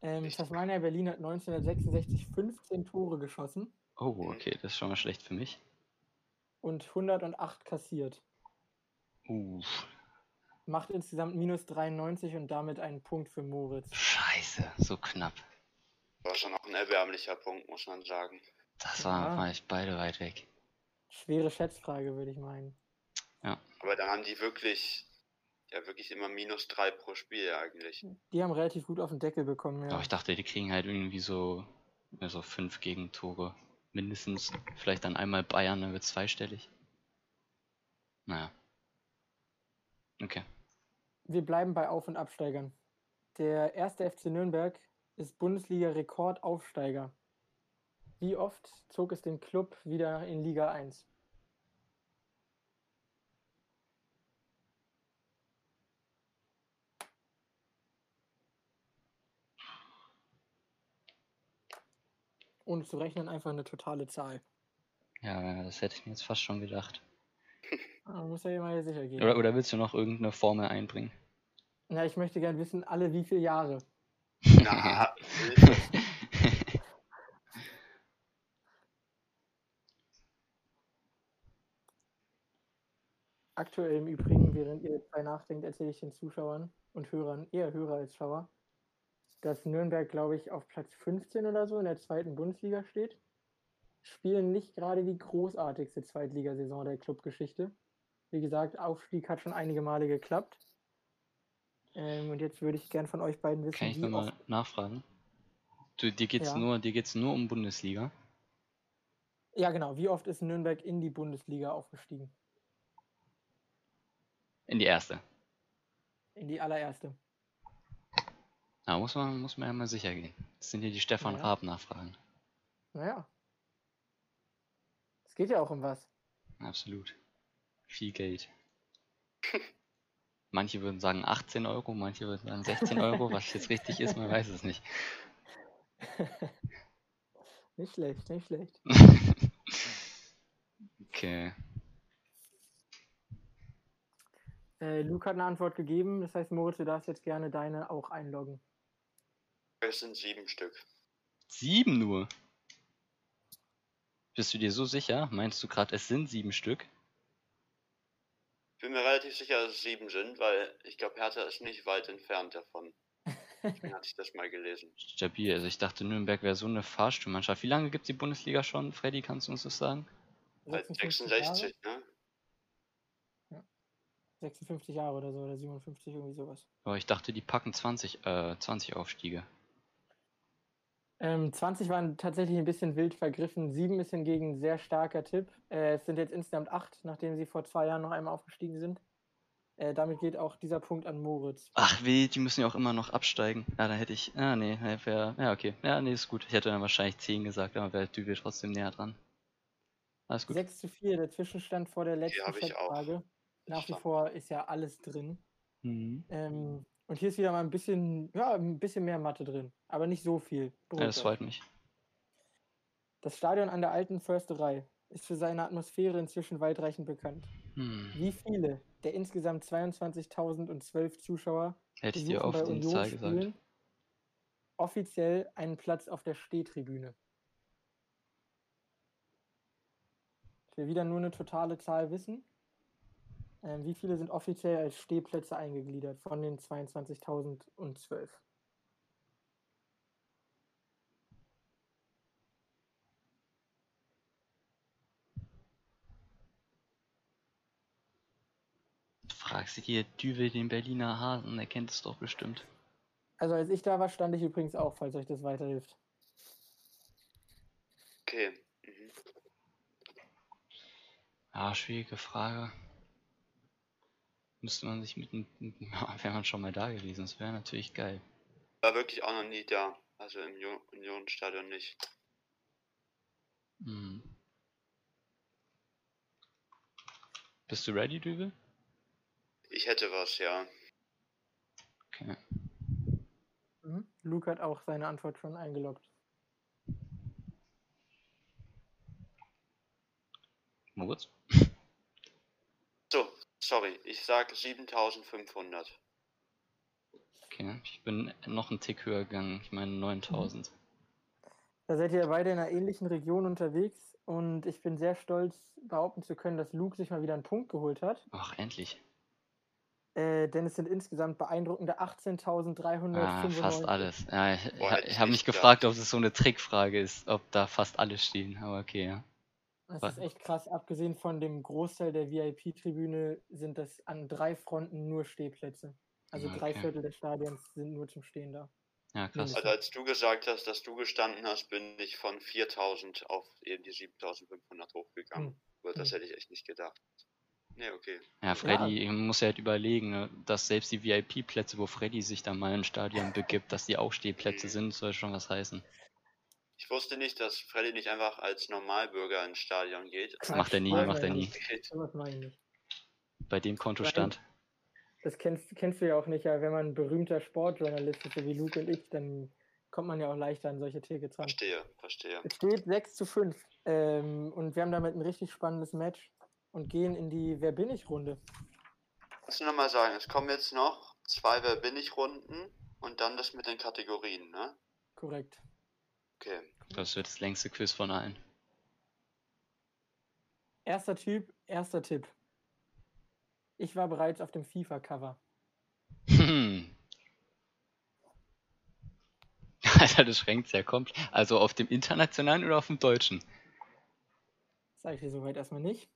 Ähm. Tasmania Berlin hat 1966 15 Tore geschossen Oh, okay, das ist schon mal schlecht für mich. Und 108 kassiert. Uff, Macht insgesamt minus 93 und damit einen Punkt für Moritz. scheiße, so knapp. War schon auch ein erbärmlicher Punkt, muss man sagen. Das war, Ja. war ich beide weit weg. Schwere Schätzfrage, würde ich meinen. Aber da haben die wirklich, ja wirklich immer minus 3 pro Spiel eigentlich. Die haben relativ gut auf den Deckel bekommen, ja. Aber ich dachte, die kriegen halt irgendwie so, ja, so fünf Gegentore. Mindestens. Vielleicht dann einmal Bayern, dann wird zweistellig. Naja. Okay. Wir bleiben bei Auf- und Absteigern. Der erste FC Nürnberg ist Bundesliga-Rekordaufsteiger. Wie oft zog es den Club wieder in Liga 1? Ohne zu rechnen, einfach eine totale Zahl. Ja, das hätte ich mir jetzt fast schon gedacht. Ah, muss ja immer sicher gehen. Oder, oder willst du noch irgendeine Formel einbringen? Ja, ich möchte gerne wissen, alle wie viele Jahre. Na, (laughs) Aktuell im Übrigen, während ihr dabei nachdenkt, erzähle ich den Zuschauern und Hörern, eher Hörer als Schauer, dass Nürnberg, glaube ich, auf Platz 15 oder so in der zweiten Bundesliga steht. Spielen nicht gerade die großartigste Zweitligasaison der Clubgeschichte. Wie gesagt, Aufstieg hat schon einige Male geklappt. Ähm, und jetzt würde ich gern von euch beiden wissen, Kann ich nochmal nachfragen? Du, dir geht's Ja. nur, dir geht's nur um Bundesliga. Ja, genau. Wie oft ist Nürnberg in die Bundesliga aufgestiegen? In die erste. In die allererste. Da muss man, muss man ja mal sicher gehen. Das sind hier die Stefan Naja. Raab Nachfragen. Naja. Es geht ja auch um was. Absolut. Viel Geld. (laughs) Manche würden sagen 18 Euro, manche würden sagen 16 Euro. Was jetzt richtig ist, man weiß es nicht. (laughs) Nicht schlecht, nicht schlecht. (laughs) Okay. Äh, Luke hat eine Antwort gegeben. Das heißt, Moritz, du darfst jetzt gerne deine auch einloggen. Es sind sieben Stück. Sieben nur. Bist du dir so sicher? Meinst du gerade, es sind sieben Stück? Ich bin mir relativ sicher, dass es sieben sind, weil ich glaube, Hertha ist nicht weit entfernt davon. (laughs) Deswegen hatte ich das mal gelesen. Stabil. Also ich dachte, Nürnberg wäre so eine Fahrstuhlmannschaft. Wie lange gibt es die Bundesliga schon? Freddy, kannst du uns das sagen? Seit 56 66, ne? Jahre? 56 Jahre oder so, oder 57, irgendwie sowas. Aber ich dachte, die packen 20, äh, 20 Aufstiege. Ähm, 20 waren tatsächlich ein bisschen wild vergriffen. 7 ist hingegen ein sehr starker Tipp. Äh, es sind jetzt insgesamt 8, nachdem sie vor zwei Jahren noch einmal aufgestiegen sind. Äh, damit geht auch dieser Punkt an Moritz. Ach weh, die müssen ja auch immer noch absteigen. Ja, da hätte ich. Ah, nee, wär, ja, okay. Ja, nee, ist gut. Ich hätte dann wahrscheinlich 10 gesagt, aber wäre Dübel trotzdem näher dran. Alles gut. 6 zu 4, der Zwischenstand vor der letzten. Schätzfrage. Nach wie vor ist ja alles drin. Mhm. Ähm, und hier ist wieder mal ein bisschen, ja, ein bisschen mehr Mathe drin, aber nicht so viel. Ja, das freut mich. Das Stadion an der alten Försterei ist für seine Atmosphäre inzwischen weitreichend bekannt. Hm. Wie viele der insgesamt 22.012 Zuschauer Hätte ich dir auf bei die Zahl gesagt. Offiziell einen Platz auf der Stehtribüne? Ich will wieder nur eine totale Zahl wissen. Ähm, wie viele sind offiziell als Stehplätze eingegliedert von den 22.012? Fragst du hier Düvel den Berliner Hasen, der kennt es doch bestimmt. Also als ich da war, stand ich übrigens auch, falls euch das weiterhilft. Okay. Mhm. Ja, schwierige Frage. Müsste man sich mit, einem- mit (laughs) wäre man schon mal da gewesen, das wäre natürlich geil. War wirklich auch noch nie da. Also im Unionsstadion nicht. Hm. Bist du ready, Düvel? Ich hätte was, ja. Okay. Mhm. Luke hat auch seine Antwort schon eingeloggt. Moritz? So, sorry. Ich sag 7500. Okay, ich bin noch einen Tick höher gegangen. Ich meine 9000. Da seid ihr beide in einer ähnlichen Region unterwegs und ich bin sehr stolz, behaupten zu können, dass Luke sich mal wieder einen Punkt geholt hat. Ach, endlich. Äh, denn es sind insgesamt beeindruckende 18.395. Ah, fast alles. Ja, ich ich, habe mich gefragt, ob es so eine Trickfrage ist, ob da fast alle stehen. Aber okay, ja. Das Was? ist echt krass. Abgesehen von dem Großteil der VIP-Tribüne sind das an drei Fronten nur Stehplätze. Also Ah, drei okay. Viertel des Stadions sind nur zum Stehen da. Ja, krass. Also als du gesagt hast, dass du gestanden hast, bin ich von 4000 auf eben die 7500 hochgegangen. Hm. Aber das Hm. hätte ich echt nicht gedacht. Nee, okay. Ja, Freddy, man muss ja halt überlegen, ne, dass selbst die VIP-Plätze, wo Freddy sich dann mal ins Stadion begibt, dass die auch Stehplätze Mhm. sind, soll schon was heißen. Ich wusste nicht, dass Freddy nicht einfach als Normalbürger ins Stadion geht. Das macht er nie, Nein, macht er nie. Sowas mache ich nicht. Bei dem Kontostand. Das kennst, kennst du ja auch nicht, ja, wenn man ein berühmter Sportjournalist ist, so wie Luke und ich, dann kommt man ja auch leichter an solche Tickets ran. Verstehe, verstehe. Es steht 6 zu 5 ähm, und wir haben damit ein richtig spannendes Match und gehen in die Wer bin ich Runde. Kannst du nochmal sagen, es kommen jetzt noch zwei Wer bin ich Runden und dann das mit den Kategorien, ne? Korrekt. Okay. Das wird das längste Quiz von allen. Erster Typ, erster Tipp. Ich war bereits auf dem FIFA-Cover. Hm. (laughs) Alter, das schränkt sehr kommt. Also auf dem internationalen oder auf dem deutschen? Sage ich dir soweit erstmal nicht.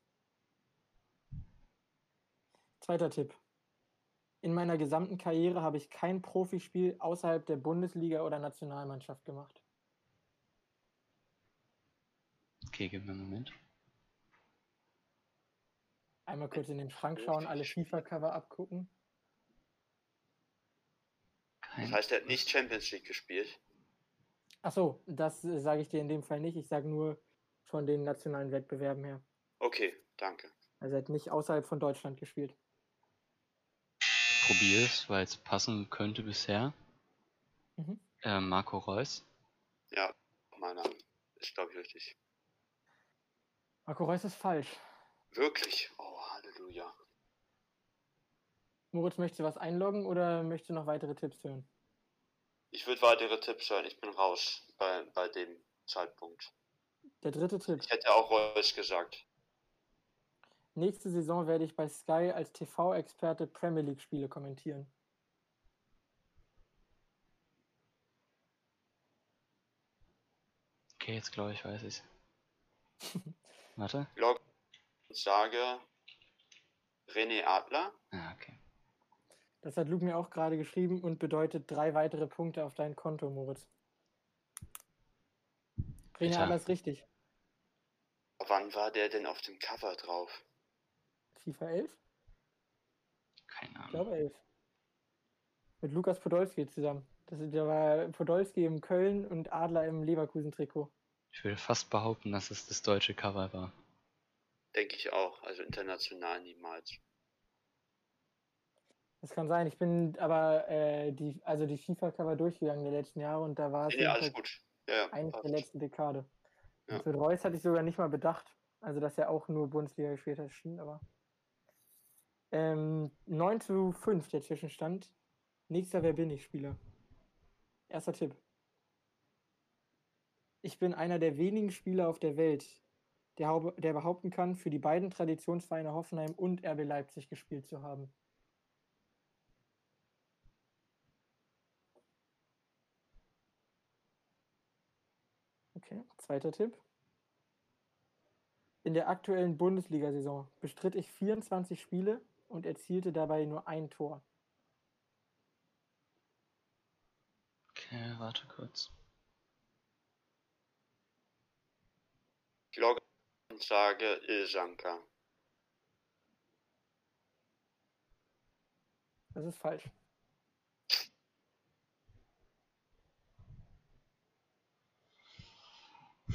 Zweiter Tipp. In meiner gesamten Karriere habe ich kein Profispiel außerhalb der Bundesliga oder Nationalmannschaft gemacht. Okay, gib mir einen Moment. Einmal kurz in den Schrank schauen, alle FIFA-Cover abgucken. Kein Das heißt, er hat nicht Champions League gespielt. Achso, das äh, sage ich dir in dem Fall nicht. Ich sage nur von den nationalen Wettbewerben her. Okay, danke. Also er hat nicht außerhalb von Deutschland gespielt. Probier es, weil es passen könnte bisher. Mhm. Äh, Marco Reus. Ja, meiner ist, glaube ich, richtig. Marco Reus ist falsch. Wirklich? Oh, Halleluja. Moritz, möchtest du was einloggen oder möchtest du noch weitere Tipps hören? Ich würde weitere Tipps hören. Ich bin raus bei, bei dem Zeitpunkt. Der dritte Tipp. Ich hätte auch Reus gesagt. Nächste Saison werde ich bei Sky als TV-Experte Premier League-Spiele kommentieren. Okay, jetzt glaube ich, weiß ich's. (laughs) Warte. Log und sage René Adler. Ah, okay. Das hat Luke mir auch gerade geschrieben und bedeutet drei weitere Punkte auf dein Konto, Moritz. René. Adler ist richtig. Wann war der denn auf dem Cover drauf? FIFA 11? Keine Ich Ahnung. glaube 11. Mit Lukas Podolski zusammen. Das, ist- da war Podolski im Köln und Adler im Leverkusen-Trikot. Ich würde fast behaupten, dass es das deutsche Cover war. Denke ich auch. Also international niemals. Das kann sein. Ich bin aber äh, die, also die FIFA-Cover durchgegangen der letzten Jahre und da war es Nee, gut. Ja, ja, eigentlich passt. der letzten Dekade. Ja. Und mit Reus hatte ich sogar nicht mal bedacht. Also, dass er auch nur Bundesliga gespielt hat, schien, aber. Ähm, 9 zu 5 der Zwischenstand. Nächster Wer bin ich Spieler. Erster Tipp. Ich bin einer der wenigen Spieler auf der Welt, der, der behaupten kann, für die beiden Traditionsvereine Hoffenheim und RB Leipzig gespielt zu haben. Okay, zweiter Tipp. In der aktuellen Bundesliga-Saison bestritt ich 24 Spiele und erzielte dabei nur ein Tor. Okay, warte kurz. Ich logge und sage Ilsanka. Das ist falsch.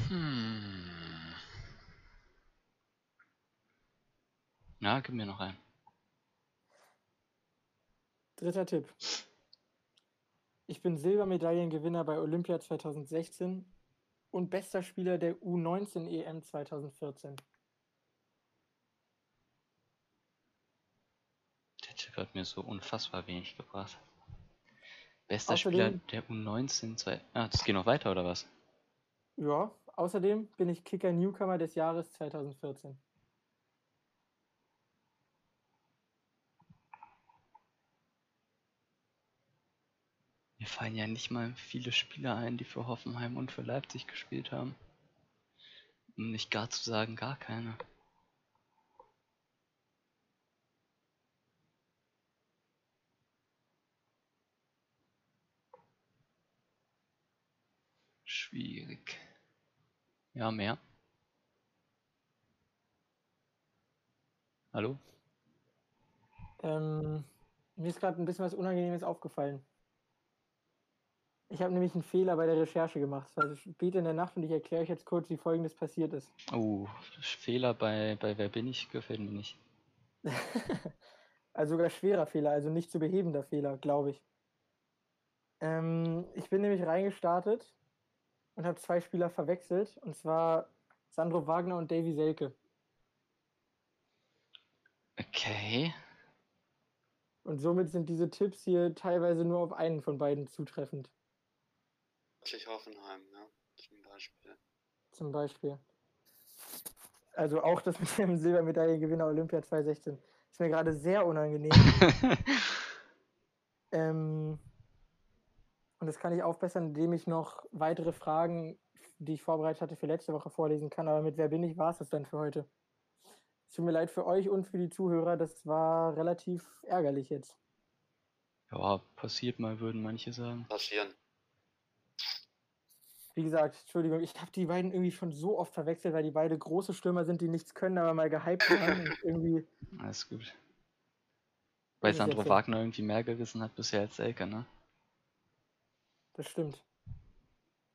Hm. Ja, gib mir noch einen. Dritter Tipp. Ich bin Silbermedaillengewinner bei Olympia 2016 und bester Spieler der U19 EM 2014. Der Tipp hat mir so unfassbar wenig gebracht. Bester Spieler Außerdem- der U19. Zwei... Ah, das geht noch weiter, oder was? Ja, außerdem bin ich Kicker Newcomer des Jahres 2014. fallen ja nicht mal viele Spieler ein, die für Hoffenheim und für Leipzig gespielt haben. Um nicht gar zu sagen, gar keine. Schwierig. Ja, mehr. Hallo? Ähm, mir ist gerade ein bisschen was Unangenehmes aufgefallen. Ich habe nämlich einen Fehler bei der Recherche gemacht. Es war spät in der Nacht und ich erkläre euch jetzt kurz, wie folgendes passiert ist. Oh, Fehler bei, bei Wer bin ich gefällt mir nicht. (laughs) also sogar schwerer Fehler, also nicht zu behebender Fehler, glaube ich. Ähm, ich bin nämlich reingestartet und habe zwei Spieler verwechselt, und zwar Sandro Wagner und Davy Selke. Okay. Und somit sind diese Tipps hier teilweise nur auf einen von beiden zutreffend. Hoffenheim, ja, zum Beispiel. Zum Beispiel. Also auch das mit dem Silbermedaillengewinner Olympia 2016. Ist mir gerade sehr unangenehm. (laughs) ähm, und das kann ich aufbessern, indem ich noch weitere Fragen, die ich vorbereitet hatte, für letzte Woche vorlesen kann. Aber mit Wer bin ich war es das dann für heute. Es tut mir leid für euch und für die Zuhörer. Das war relativ ärgerlich jetzt. Ja, passiert mal, würden manche sagen. Passieren. Wie gesagt, Entschuldigung, ich habe die beiden irgendwie schon so oft verwechselt, weil die beide große Stürmer sind, die nichts können, aber mal gehypt haben (laughs) irgendwie. Alles gut. Weil Sandro Wagner irgendwie mehr gerissen hat bisher als Selke, ne? Das stimmt.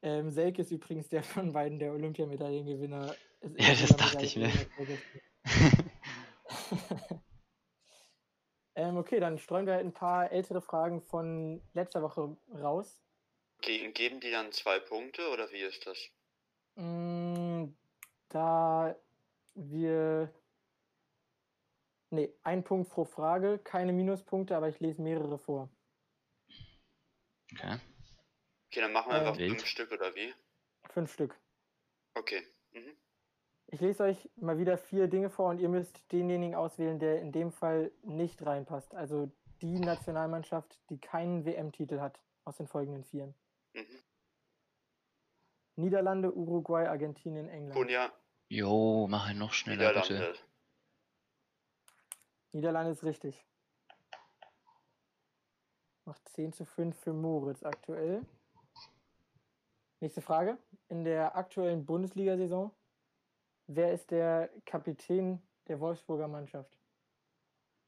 Ähm, Selke ist übrigens der von beiden der Olympiamedaillengewinner. Ja, das dachte ich mir. (laughs) ähm, okay, dann streuen wir halt ein paar ältere Fragen von letzter Woche raus. Ge geben die dann zwei Punkte oder wie ist das? Mm, da wir. Ne, ein Punkt pro Frage, keine Minuspunkte, aber ich lese mehrere vor. Okay. Okay, dann machen wir äh, einfach fünf Stück oder wie? Fünf Stück. Okay. Mhm. Ich lese euch mal wieder vier Dinge vor und ihr müsst denjenigen auswählen, der in dem Fall nicht reinpasst. Also die Nationalmannschaft, die keinen WM-Titel hat, aus den folgenden vieren. Mhm. Niederlande, Uruguay, Argentinien, England. Und ja. Jo, mach ihn noch schneller, Niederlande. bitte. Niederlande ist richtig. Macht 10 zu 5 für Moritz aktuell. Nächste Frage. In der aktuellen Bundesliga-Saison, wer ist der Kapitän der Wolfsburger Mannschaft?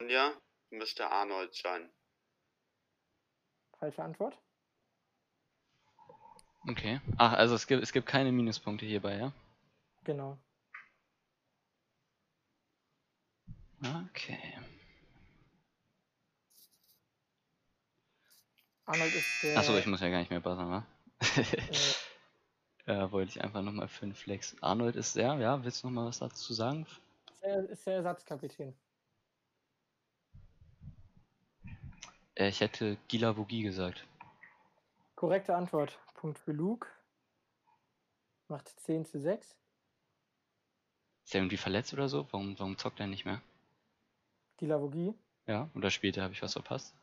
Ja, müsste Arnold sein. Falsche Antwort. Okay. Ach, also es gibt, es gibt keine Minuspunkte hierbei, ja? Genau. Okay. Arnold ist der. Achso, ich muss ja gar nicht mehr buzzern, wa? (laughs) äh, wollte ich einfach nochmal für den Flex. Arnold ist der, ja, willst du nochmal was dazu sagen? Er ist der Ersatzkapitän. Äh, ich hätte Gila Vogie gesagt. Korrekte Antwort. Punkt für Luke. Macht 10 zu 6. Ist er irgendwie verletzt oder so? Warum, warum zockt er nicht mehr? Die Lavogie? Ja, oder später habe ich was verpasst?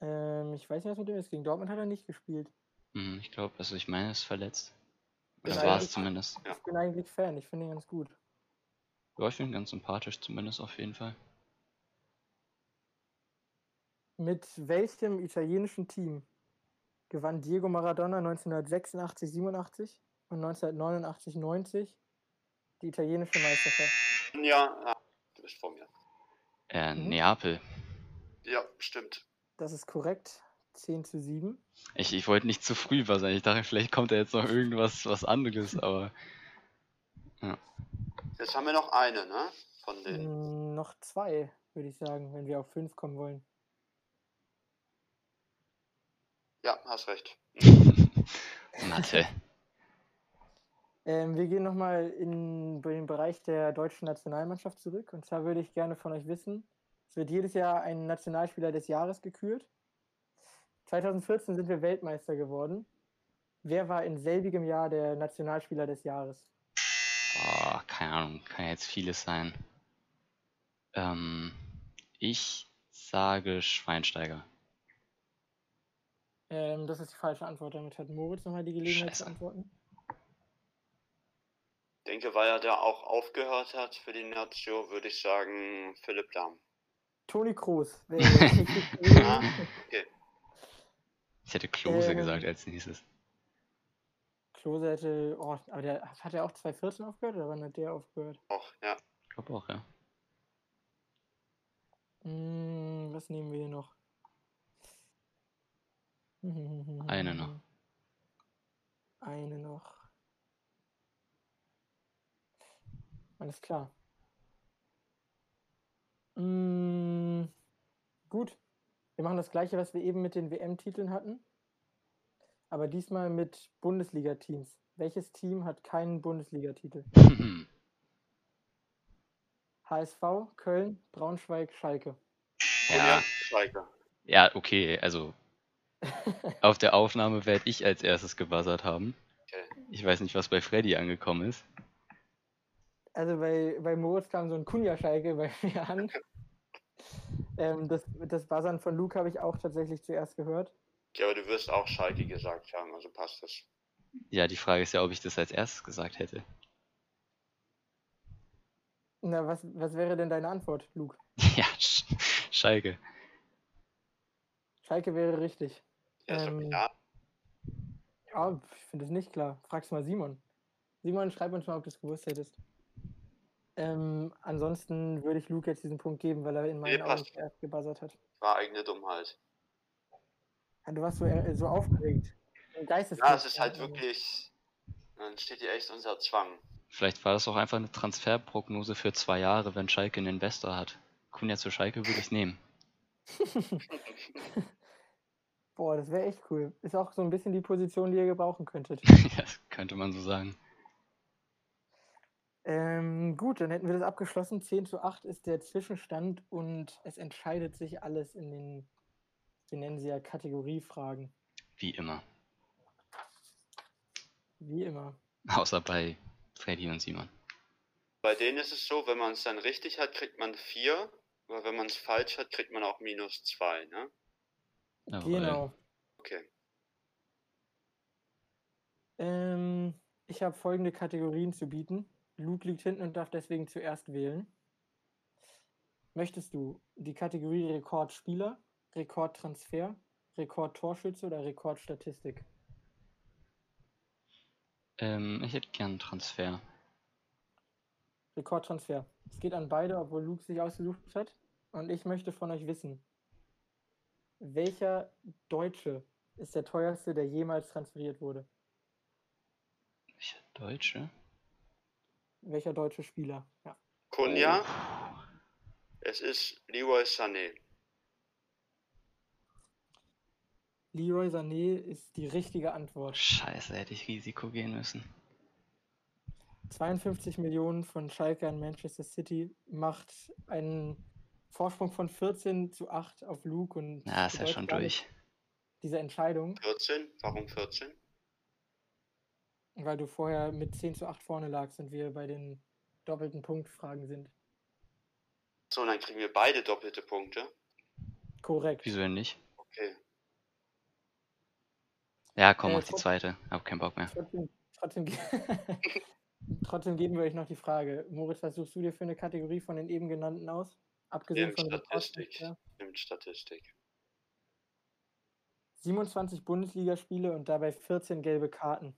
Ähm, ich weiß nicht, was mit dem ist. Gegen Dortmund hat er nicht gespielt. Hm, ich glaube, also ich meine, er ist verletzt. Das war es zumindest. Ich bin eigentlich Fan, ich finde ihn ganz gut. Ja, ich finde ihn ganz sympathisch, zumindest auf jeden Fall. Mit welchem italienischen Team gewann Diego Maradona 1986, 87 und 1989, 90 die italienische Meisterschaft. Ja, ja du bist vor mir. Äh, mhm. Neapel. Ja, stimmt. Das ist korrekt. 10 zu 7. Ich, ich wollte nicht zu früh was Ich dachte, vielleicht kommt da jetzt noch irgendwas was anderes, aber. Ja. Jetzt haben wir noch eine, ne? Von den. Hm, noch zwei, würde ich sagen, wenn wir auf fünf kommen wollen. Ja, hast recht. (laughs) Mathe. Ähm, wir gehen nochmal in den Bereich der deutschen Nationalmannschaft zurück. Und zwar würde ich gerne von euch wissen, es wird jedes Jahr ein Nationalspieler des Jahres gekürt. 2014 sind wir Weltmeister geworden. Wer war in selbigem Jahr der Nationalspieler des Jahres? Oh, keine Ahnung, kann jetzt vieles sein. Ähm, ich sage Schweinsteiger. Ähm, das ist die falsche Antwort. Damit hat Moritz nochmal die Gelegenheit Scheiße. zu antworten. Ich denke, weil er da auch aufgehört hat für die Nation, würde ich sagen Philipp Lahm. Toni Kroos. (laughs) ah, okay. Ich hätte Klose ähm, gesagt als nächstes. Klose hätte, oh, aber der hat ja auch 2014 aufgehört oder wann hat der aufgehört? Auch, ja. Ich glaube auch, ja. Hm, was nehmen wir hier noch? Eine noch. eine noch. Alles klar. Mm, gut. Wir machen das gleiche, was wir eben mit den WM-Titeln hatten. Aber diesmal mit Bundesliga-Teams. Welches Team hat keinen Bundesliga-Titel? (laughs) HSV, Köln, Braunschweig, Schalke. Ja, Schalke. ja, okay, also auf der Aufnahme werde ich als erstes gebuzzert haben. Okay. Ich weiß nicht, was bei Freddy angekommen ist. Also bei, bei Moritz kam so ein Kunja-Schalke bei (laughs) mir an. Ähm, das, das Buzzern von Luke habe ich auch tatsächlich zuerst gehört. Okay, aber du wirst auch Schalke gesagt haben, also passt das. Ja, die Frage ist ja, ob ich das als erstes gesagt hätte. Na, was, was wäre denn deine Antwort, Luke? (laughs) Ja, Sch Schalke. Schalke wäre richtig. Ja, ist doch Ähm, klar. Ja, ich finde es nicht klar. Frag's mal Simon. Simon, schreib uns mal, ob du es gewusst hättest. Ähm, ansonsten würde ich Luke jetzt diesen Punkt geben, weil er in meinen Nee, Augen zuerst gebuzzert hat. War eigene Dummheit. Ja, du warst so, äh, so aufgeregt. Ein Geistesblitz. Ja, es ist halt wirklich. Dann steht hier echt unser Zwang. Vielleicht war das auch einfach eine Transferprognose für zwei Jahre, wenn Schalke einen Investor hat. Kunja zu Schalke würde ich nehmen. (laughs) (laughs) Boah, das wäre echt cool. Ist auch so ein bisschen die Position, die ihr gebrauchen könntet. (laughs) ja, das könnte man so sagen. Ähm, gut, dann hätten wir das abgeschlossen. 10 zu 8 ist der Zwischenstand und es entscheidet sich alles in den, wir nennen sie ja Kategoriefragen. Wie immer. Wie immer. Außer bei Freddy und Simon. Bei denen ist es so, wenn man es dann richtig hat, kriegt man 4. Aber wenn man es falsch hat, kriegt man auch minus 2, ne? Jawohl. Genau. Okay. Ähm, ich habe folgende Kategorien zu bieten. Luke liegt hinten und darf deswegen zuerst wählen. Möchtest du die Kategorie Rekordspieler, Rekordtransfer, Rekordtorschütze oder Rekordstatistik? Ähm, ich hätte gern Transfer. Rekordtransfer. Es geht an beide, obwohl Luke sich ausgesucht hat. Und ich möchte von euch wissen, welcher Deutsche ist der teuerste, der jemals transferiert wurde? Ich Deutsche? Welcher deutsche Spieler? Ja. Kunja, Oh. es ist Leroy Sané. Leroy Sané ist die richtige Antwort. Scheiße, hätte ich Risiko gehen müssen. 52 Millionen von Schalke an Manchester City macht einen Vorsprung von 14 zu 8 auf Luke und Ja, ist ja schon durch. Diese Entscheidung, 14? Warum 14? weil du vorher mit 10 zu 8 vorne lagst und wir bei den doppelten Punktfragen sind. So, und dann kriegen wir beide doppelte Punkte. Korrekt. Wieso denn nicht? Okay. Ja, komm, Äh, mach die zweite. Hab keinen Bock mehr. Trotzdem, (laughs) trotzdem geben wir euch noch die Frage. Moritz, was suchst du dir für eine Kategorie von den eben genannten aus? Abgesehen Ähm, von Statistik. Nimmt Statistik. 27 Bundesligaspiele und dabei 14 gelbe Karten.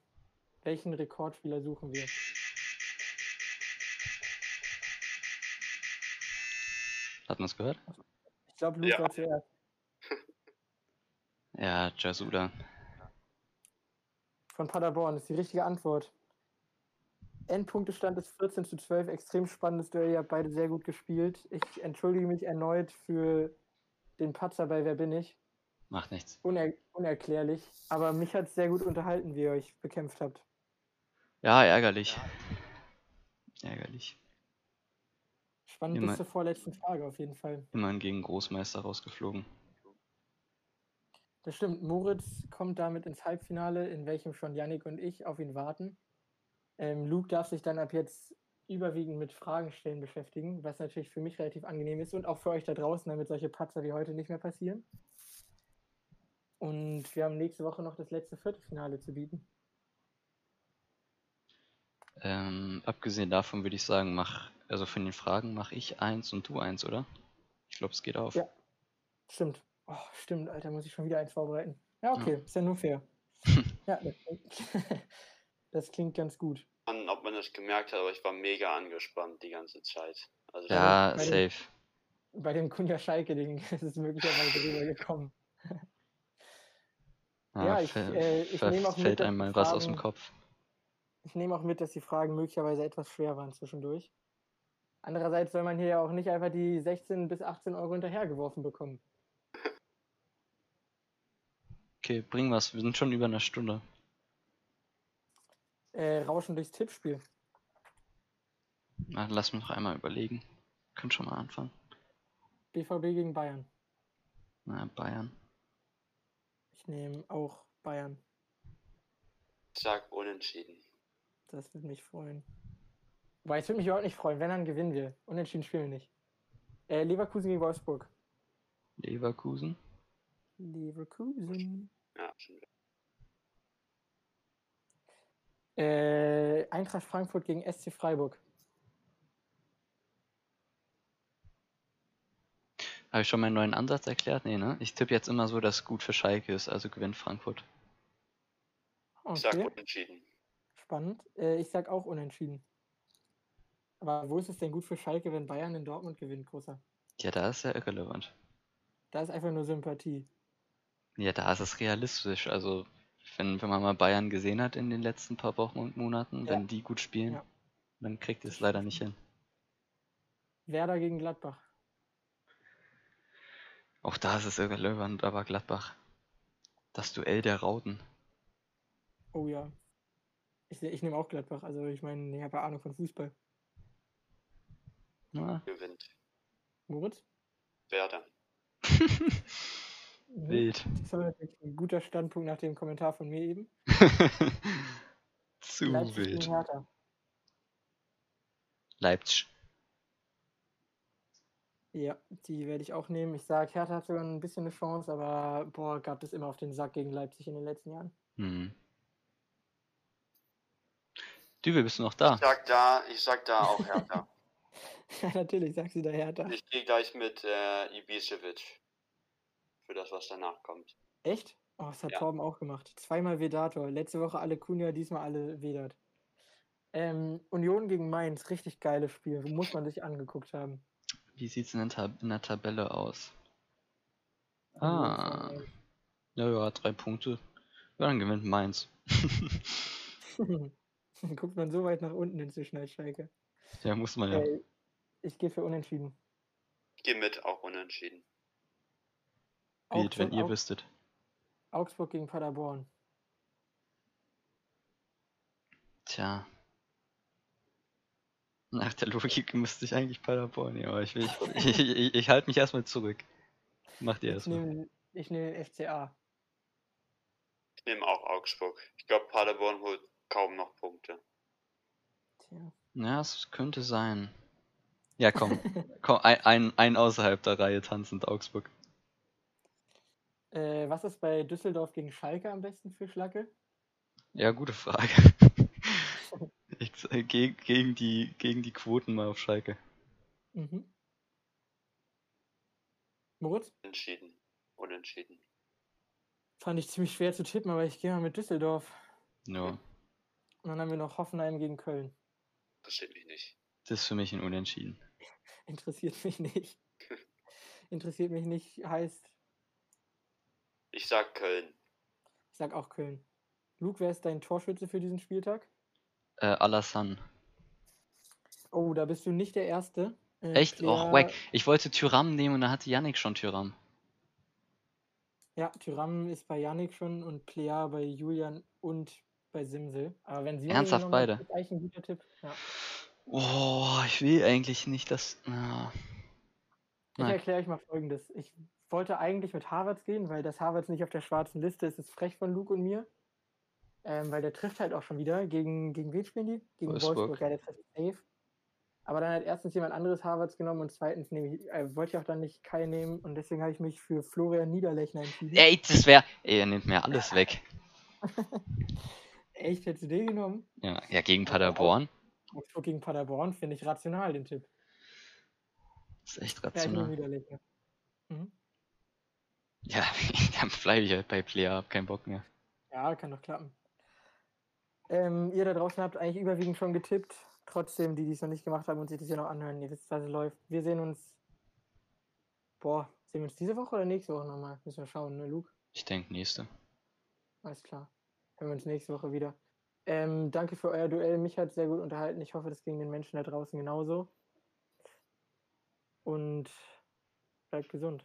Welchen Rekordspieler suchen wir? Hat man's gehört? Ich glaube, Luke Ja. war zuerst. Ja, Jasuda. Von Paderborn ist die richtige Antwort. Endpunktestand ist 14 zu 12. Extrem spannendes Duell. Ihr habt beide sehr gut gespielt. Ich entschuldige mich erneut für den Patzer bei Wer bin ich? Macht nichts. Uner unerklärlich. Aber mich hat es sehr gut unterhalten, wie ihr euch bekämpft habt. Ja, ärgerlich. Ärgerlich. Spannend Immer- bis zur vorletzten Frage auf jeden Fall. Immerhin gegen Großmeister rausgeflogen. Das stimmt. Moritz kommt damit ins Halbfinale, in welchem schon Yannick und ich auf ihn warten. Ähm, Luke darf sich dann ab jetzt überwiegend mit Fragen stellen beschäftigen, was natürlich für mich relativ angenehm ist und auch für euch da draußen, damit solche Patzer wie heute nicht mehr passieren. Und wir haben nächste Woche noch das letzte Viertelfinale zu bieten. Ähm, abgesehen davon würde ich sagen, mach, also von den Fragen mache ich eins und du eins, oder? Ich glaube, es geht auf. Ja. Stimmt. Oh, stimmt, Alter, muss ich schon wieder eins vorbereiten. Ja, okay, ist ja nur fair. (laughs) ja, (laughs) das klingt, ganz gut. An, ob man das gemerkt hat, aber ich war mega angespannt die ganze Zeit. Also Ja, bei safe. Bei dem Kunja Schalke-Ding (laughs) ist es möglicherweise rübergekommen. Ja, ich, fäll- äh, ich nehme auch mit, fällt dass einem die mal was aus dem Kopf. Ich nehme auch mit, dass die Fragen möglicherweise etwas schwer waren zwischendurch. Andererseits soll man hier ja auch nicht einfach die 16 bis 18 Euro hinterhergeworfen bekommen. Okay, bring was. Wir sind schon über eine Stunde. Äh, Rauschen durchs Tippspiel. Na, lass mich noch einmal überlegen. Können schon mal anfangen. BVB gegen Bayern. Na, Bayern. Ich nehme auch Bayern. Ich sag unentschieden. Das würde mich freuen. Wobei, es würde mich überhaupt nicht freuen, wenn dann gewinnen wir. Unentschieden spielen wir nicht. Äh, Leverkusen gegen Wolfsburg. Leverkusen. Leverkusen. Ja, schon wieder. Äh, Eintracht Frankfurt gegen SC Freiburg. Habe ich schon meinen neuen Ansatz erklärt? Nee, ne? Ich tippe jetzt immer so, dass gut für Schalke ist, also gewinnt Frankfurt. Ich sag Okay, unentschieden. spannend. Äh, ich sag auch unentschieden. Aber wo ist es denn gut für Schalke, wenn Bayern in Dortmund gewinnt, großer? Ja, da ist ja irrelevant. Da ist einfach nur Sympathie. Ja, da ist es realistisch. Also, wenn, wenn man mal Bayern gesehen hat in den letzten paar Wochen und Monaten, Ja. wenn die gut spielen, Ja. dann kriegt ihr es leider nicht hin. Werder gegen Gladbach. Auch da ist es irrelevant, aber Gladbach. Das Duell der Rauten. Oh ja. Ich, ich nehme auch Gladbach. Also ich meine, ich habe ja Ahnung von Fußball. Na, Gewinnt. Moritz? Werder. (laughs) Mhm. wild. Das war natürlich ein guter Standpunkt nach dem Kommentar von mir eben. (laughs) Zu Leipzig wild. gegen Hertha. Leipzig. Ja, die werde ich auch nehmen. Ich sage, Hertha hat sogar ein bisschen eine Chance, aber boah, gab es immer auf den Sack gegen Leipzig in den letzten Jahren. Hm. Düvel, bist du noch da? Ich sag da, ich sag da auch Hertha. (laughs) Ja, natürlich sagst du da Hertha. ich gehe gleich mit äh, Ibisevic. Für das, was danach kommt. Echt? Oh, das hat Ja. Torben auch gemacht. Zweimal Vedator. Letzte Woche alle Kunja, diesmal alle Vedat. Ähm, Union gegen Mainz, richtig geiles Spiel. Muss man sich angeguckt haben. Wie sieht's in der, Tab in der Tabelle aus? Ah. Ja, ja, drei Punkte. Ja, dann gewinnt Mainz. Mainz. (laughs) Guckt man so weit nach unten inzwischen als Schalke. ja, muss man ja. Äh, ich gehe für Unentschieden. Ich gehe mit, auch unentschieden. Wild, wenn Augsburg, ihr Augs- wüsstet. Augsburg gegen Paderborn. Tja. Nach der Logik müsste ich eigentlich Paderborn nehmen, aber ich, will, ich, ich, ich, ich halte mich erstmal zurück. Macht ihr Ich erstmal. nehme, ich nehme den FCA. Ich nehme auch Augsburg. Ich glaube, Paderborn holt kaum noch Punkte. Tja. Ja, es könnte sein. Ja, komm. (laughs) komm ein, ein, ein außerhalb der Reihe tanzend Augsburg. Äh, was ist bei Düsseldorf gegen Schalke am besten für Schlacke? Ja, gute Frage. (laughs) Ich, äh, ge gegen, die, gegen die Quoten mal auf Schalke. Mhm. Moritz? Entschieden. Unentschieden. Fand ich ziemlich schwer zu tippen, aber ich gehe mal mit Düsseldorf. Ja, Und dann haben wir noch Hoffenheim gegen Köln. Interessiert mich nicht. das ist für mich ein Unentschieden. (laughs) Interessiert mich nicht. (laughs) Interessiert mich nicht, heißt, Ich sag Köln. ich sag auch Köln. Luke, wer ist dein Torschütze für diesen Spieltag? Äh, Alassane. Oh, da bist du nicht der Erste. Äh, Echt? Player- Och, wack. Ich wollte Tyram nehmen und da hatte Yannick schon Tyram. Ja, Tyram ist bei Yannick schon und Plea bei Julian und bei Simsel. Aber wenn sie Ernsthaft beide? ist eigentlich ein guter Tipp. Ja. Oh, ich will eigentlich nicht, dass. Ja. Ich erkläre euch mal folgendes. Ich wollte eigentlich mit Harvards gehen, weil das Harvards nicht auf der schwarzen Liste ist, ist frech von Luke und mir. Ähm, weil der trifft halt auch schon wieder. Gegen, gegen wen spielen die? Gegen Wolfsburg. Wolfsburg. Ja, der trifft safe. Aber dann hat erstens jemand anderes Harvards genommen und zweitens nehme ich, äh, wollte ich auch dann nicht Kai nehmen und deswegen habe ich mich für Florian Niederlechner entschieden. Ey, das wäre. Ey, er nimmt mir alles weg. (laughs) Echt, hättest du den genommen? Ja, ja gegen Paderborn. Augsburg gegen Paderborn finde ich rational, den Tipp. Das ist echt Ja, rational. Niederlechner. Mhm. Ja, (laughs) dann bleibe ich halt bei Player, hab keinen Bock mehr. Ja, kann doch klappen. Ähm, ihr da draußen habt eigentlich überwiegend schon getippt. Trotzdem, die, die es noch nicht gemacht haben und sich das hier noch anhören, ihr wisst, was es läuft. Wir sehen uns. Boah, sehen wir uns diese Woche oder nächste Woche nochmal? Müssen wir schauen, ne, Luke? Ich denke, nächste. Alles klar. Hören wir uns nächste Woche wieder. Ähm, danke für euer Duell. Mich hat sehr gut unterhalten. Ich hoffe, das ging den Menschen da draußen genauso. Und bleibt gesund.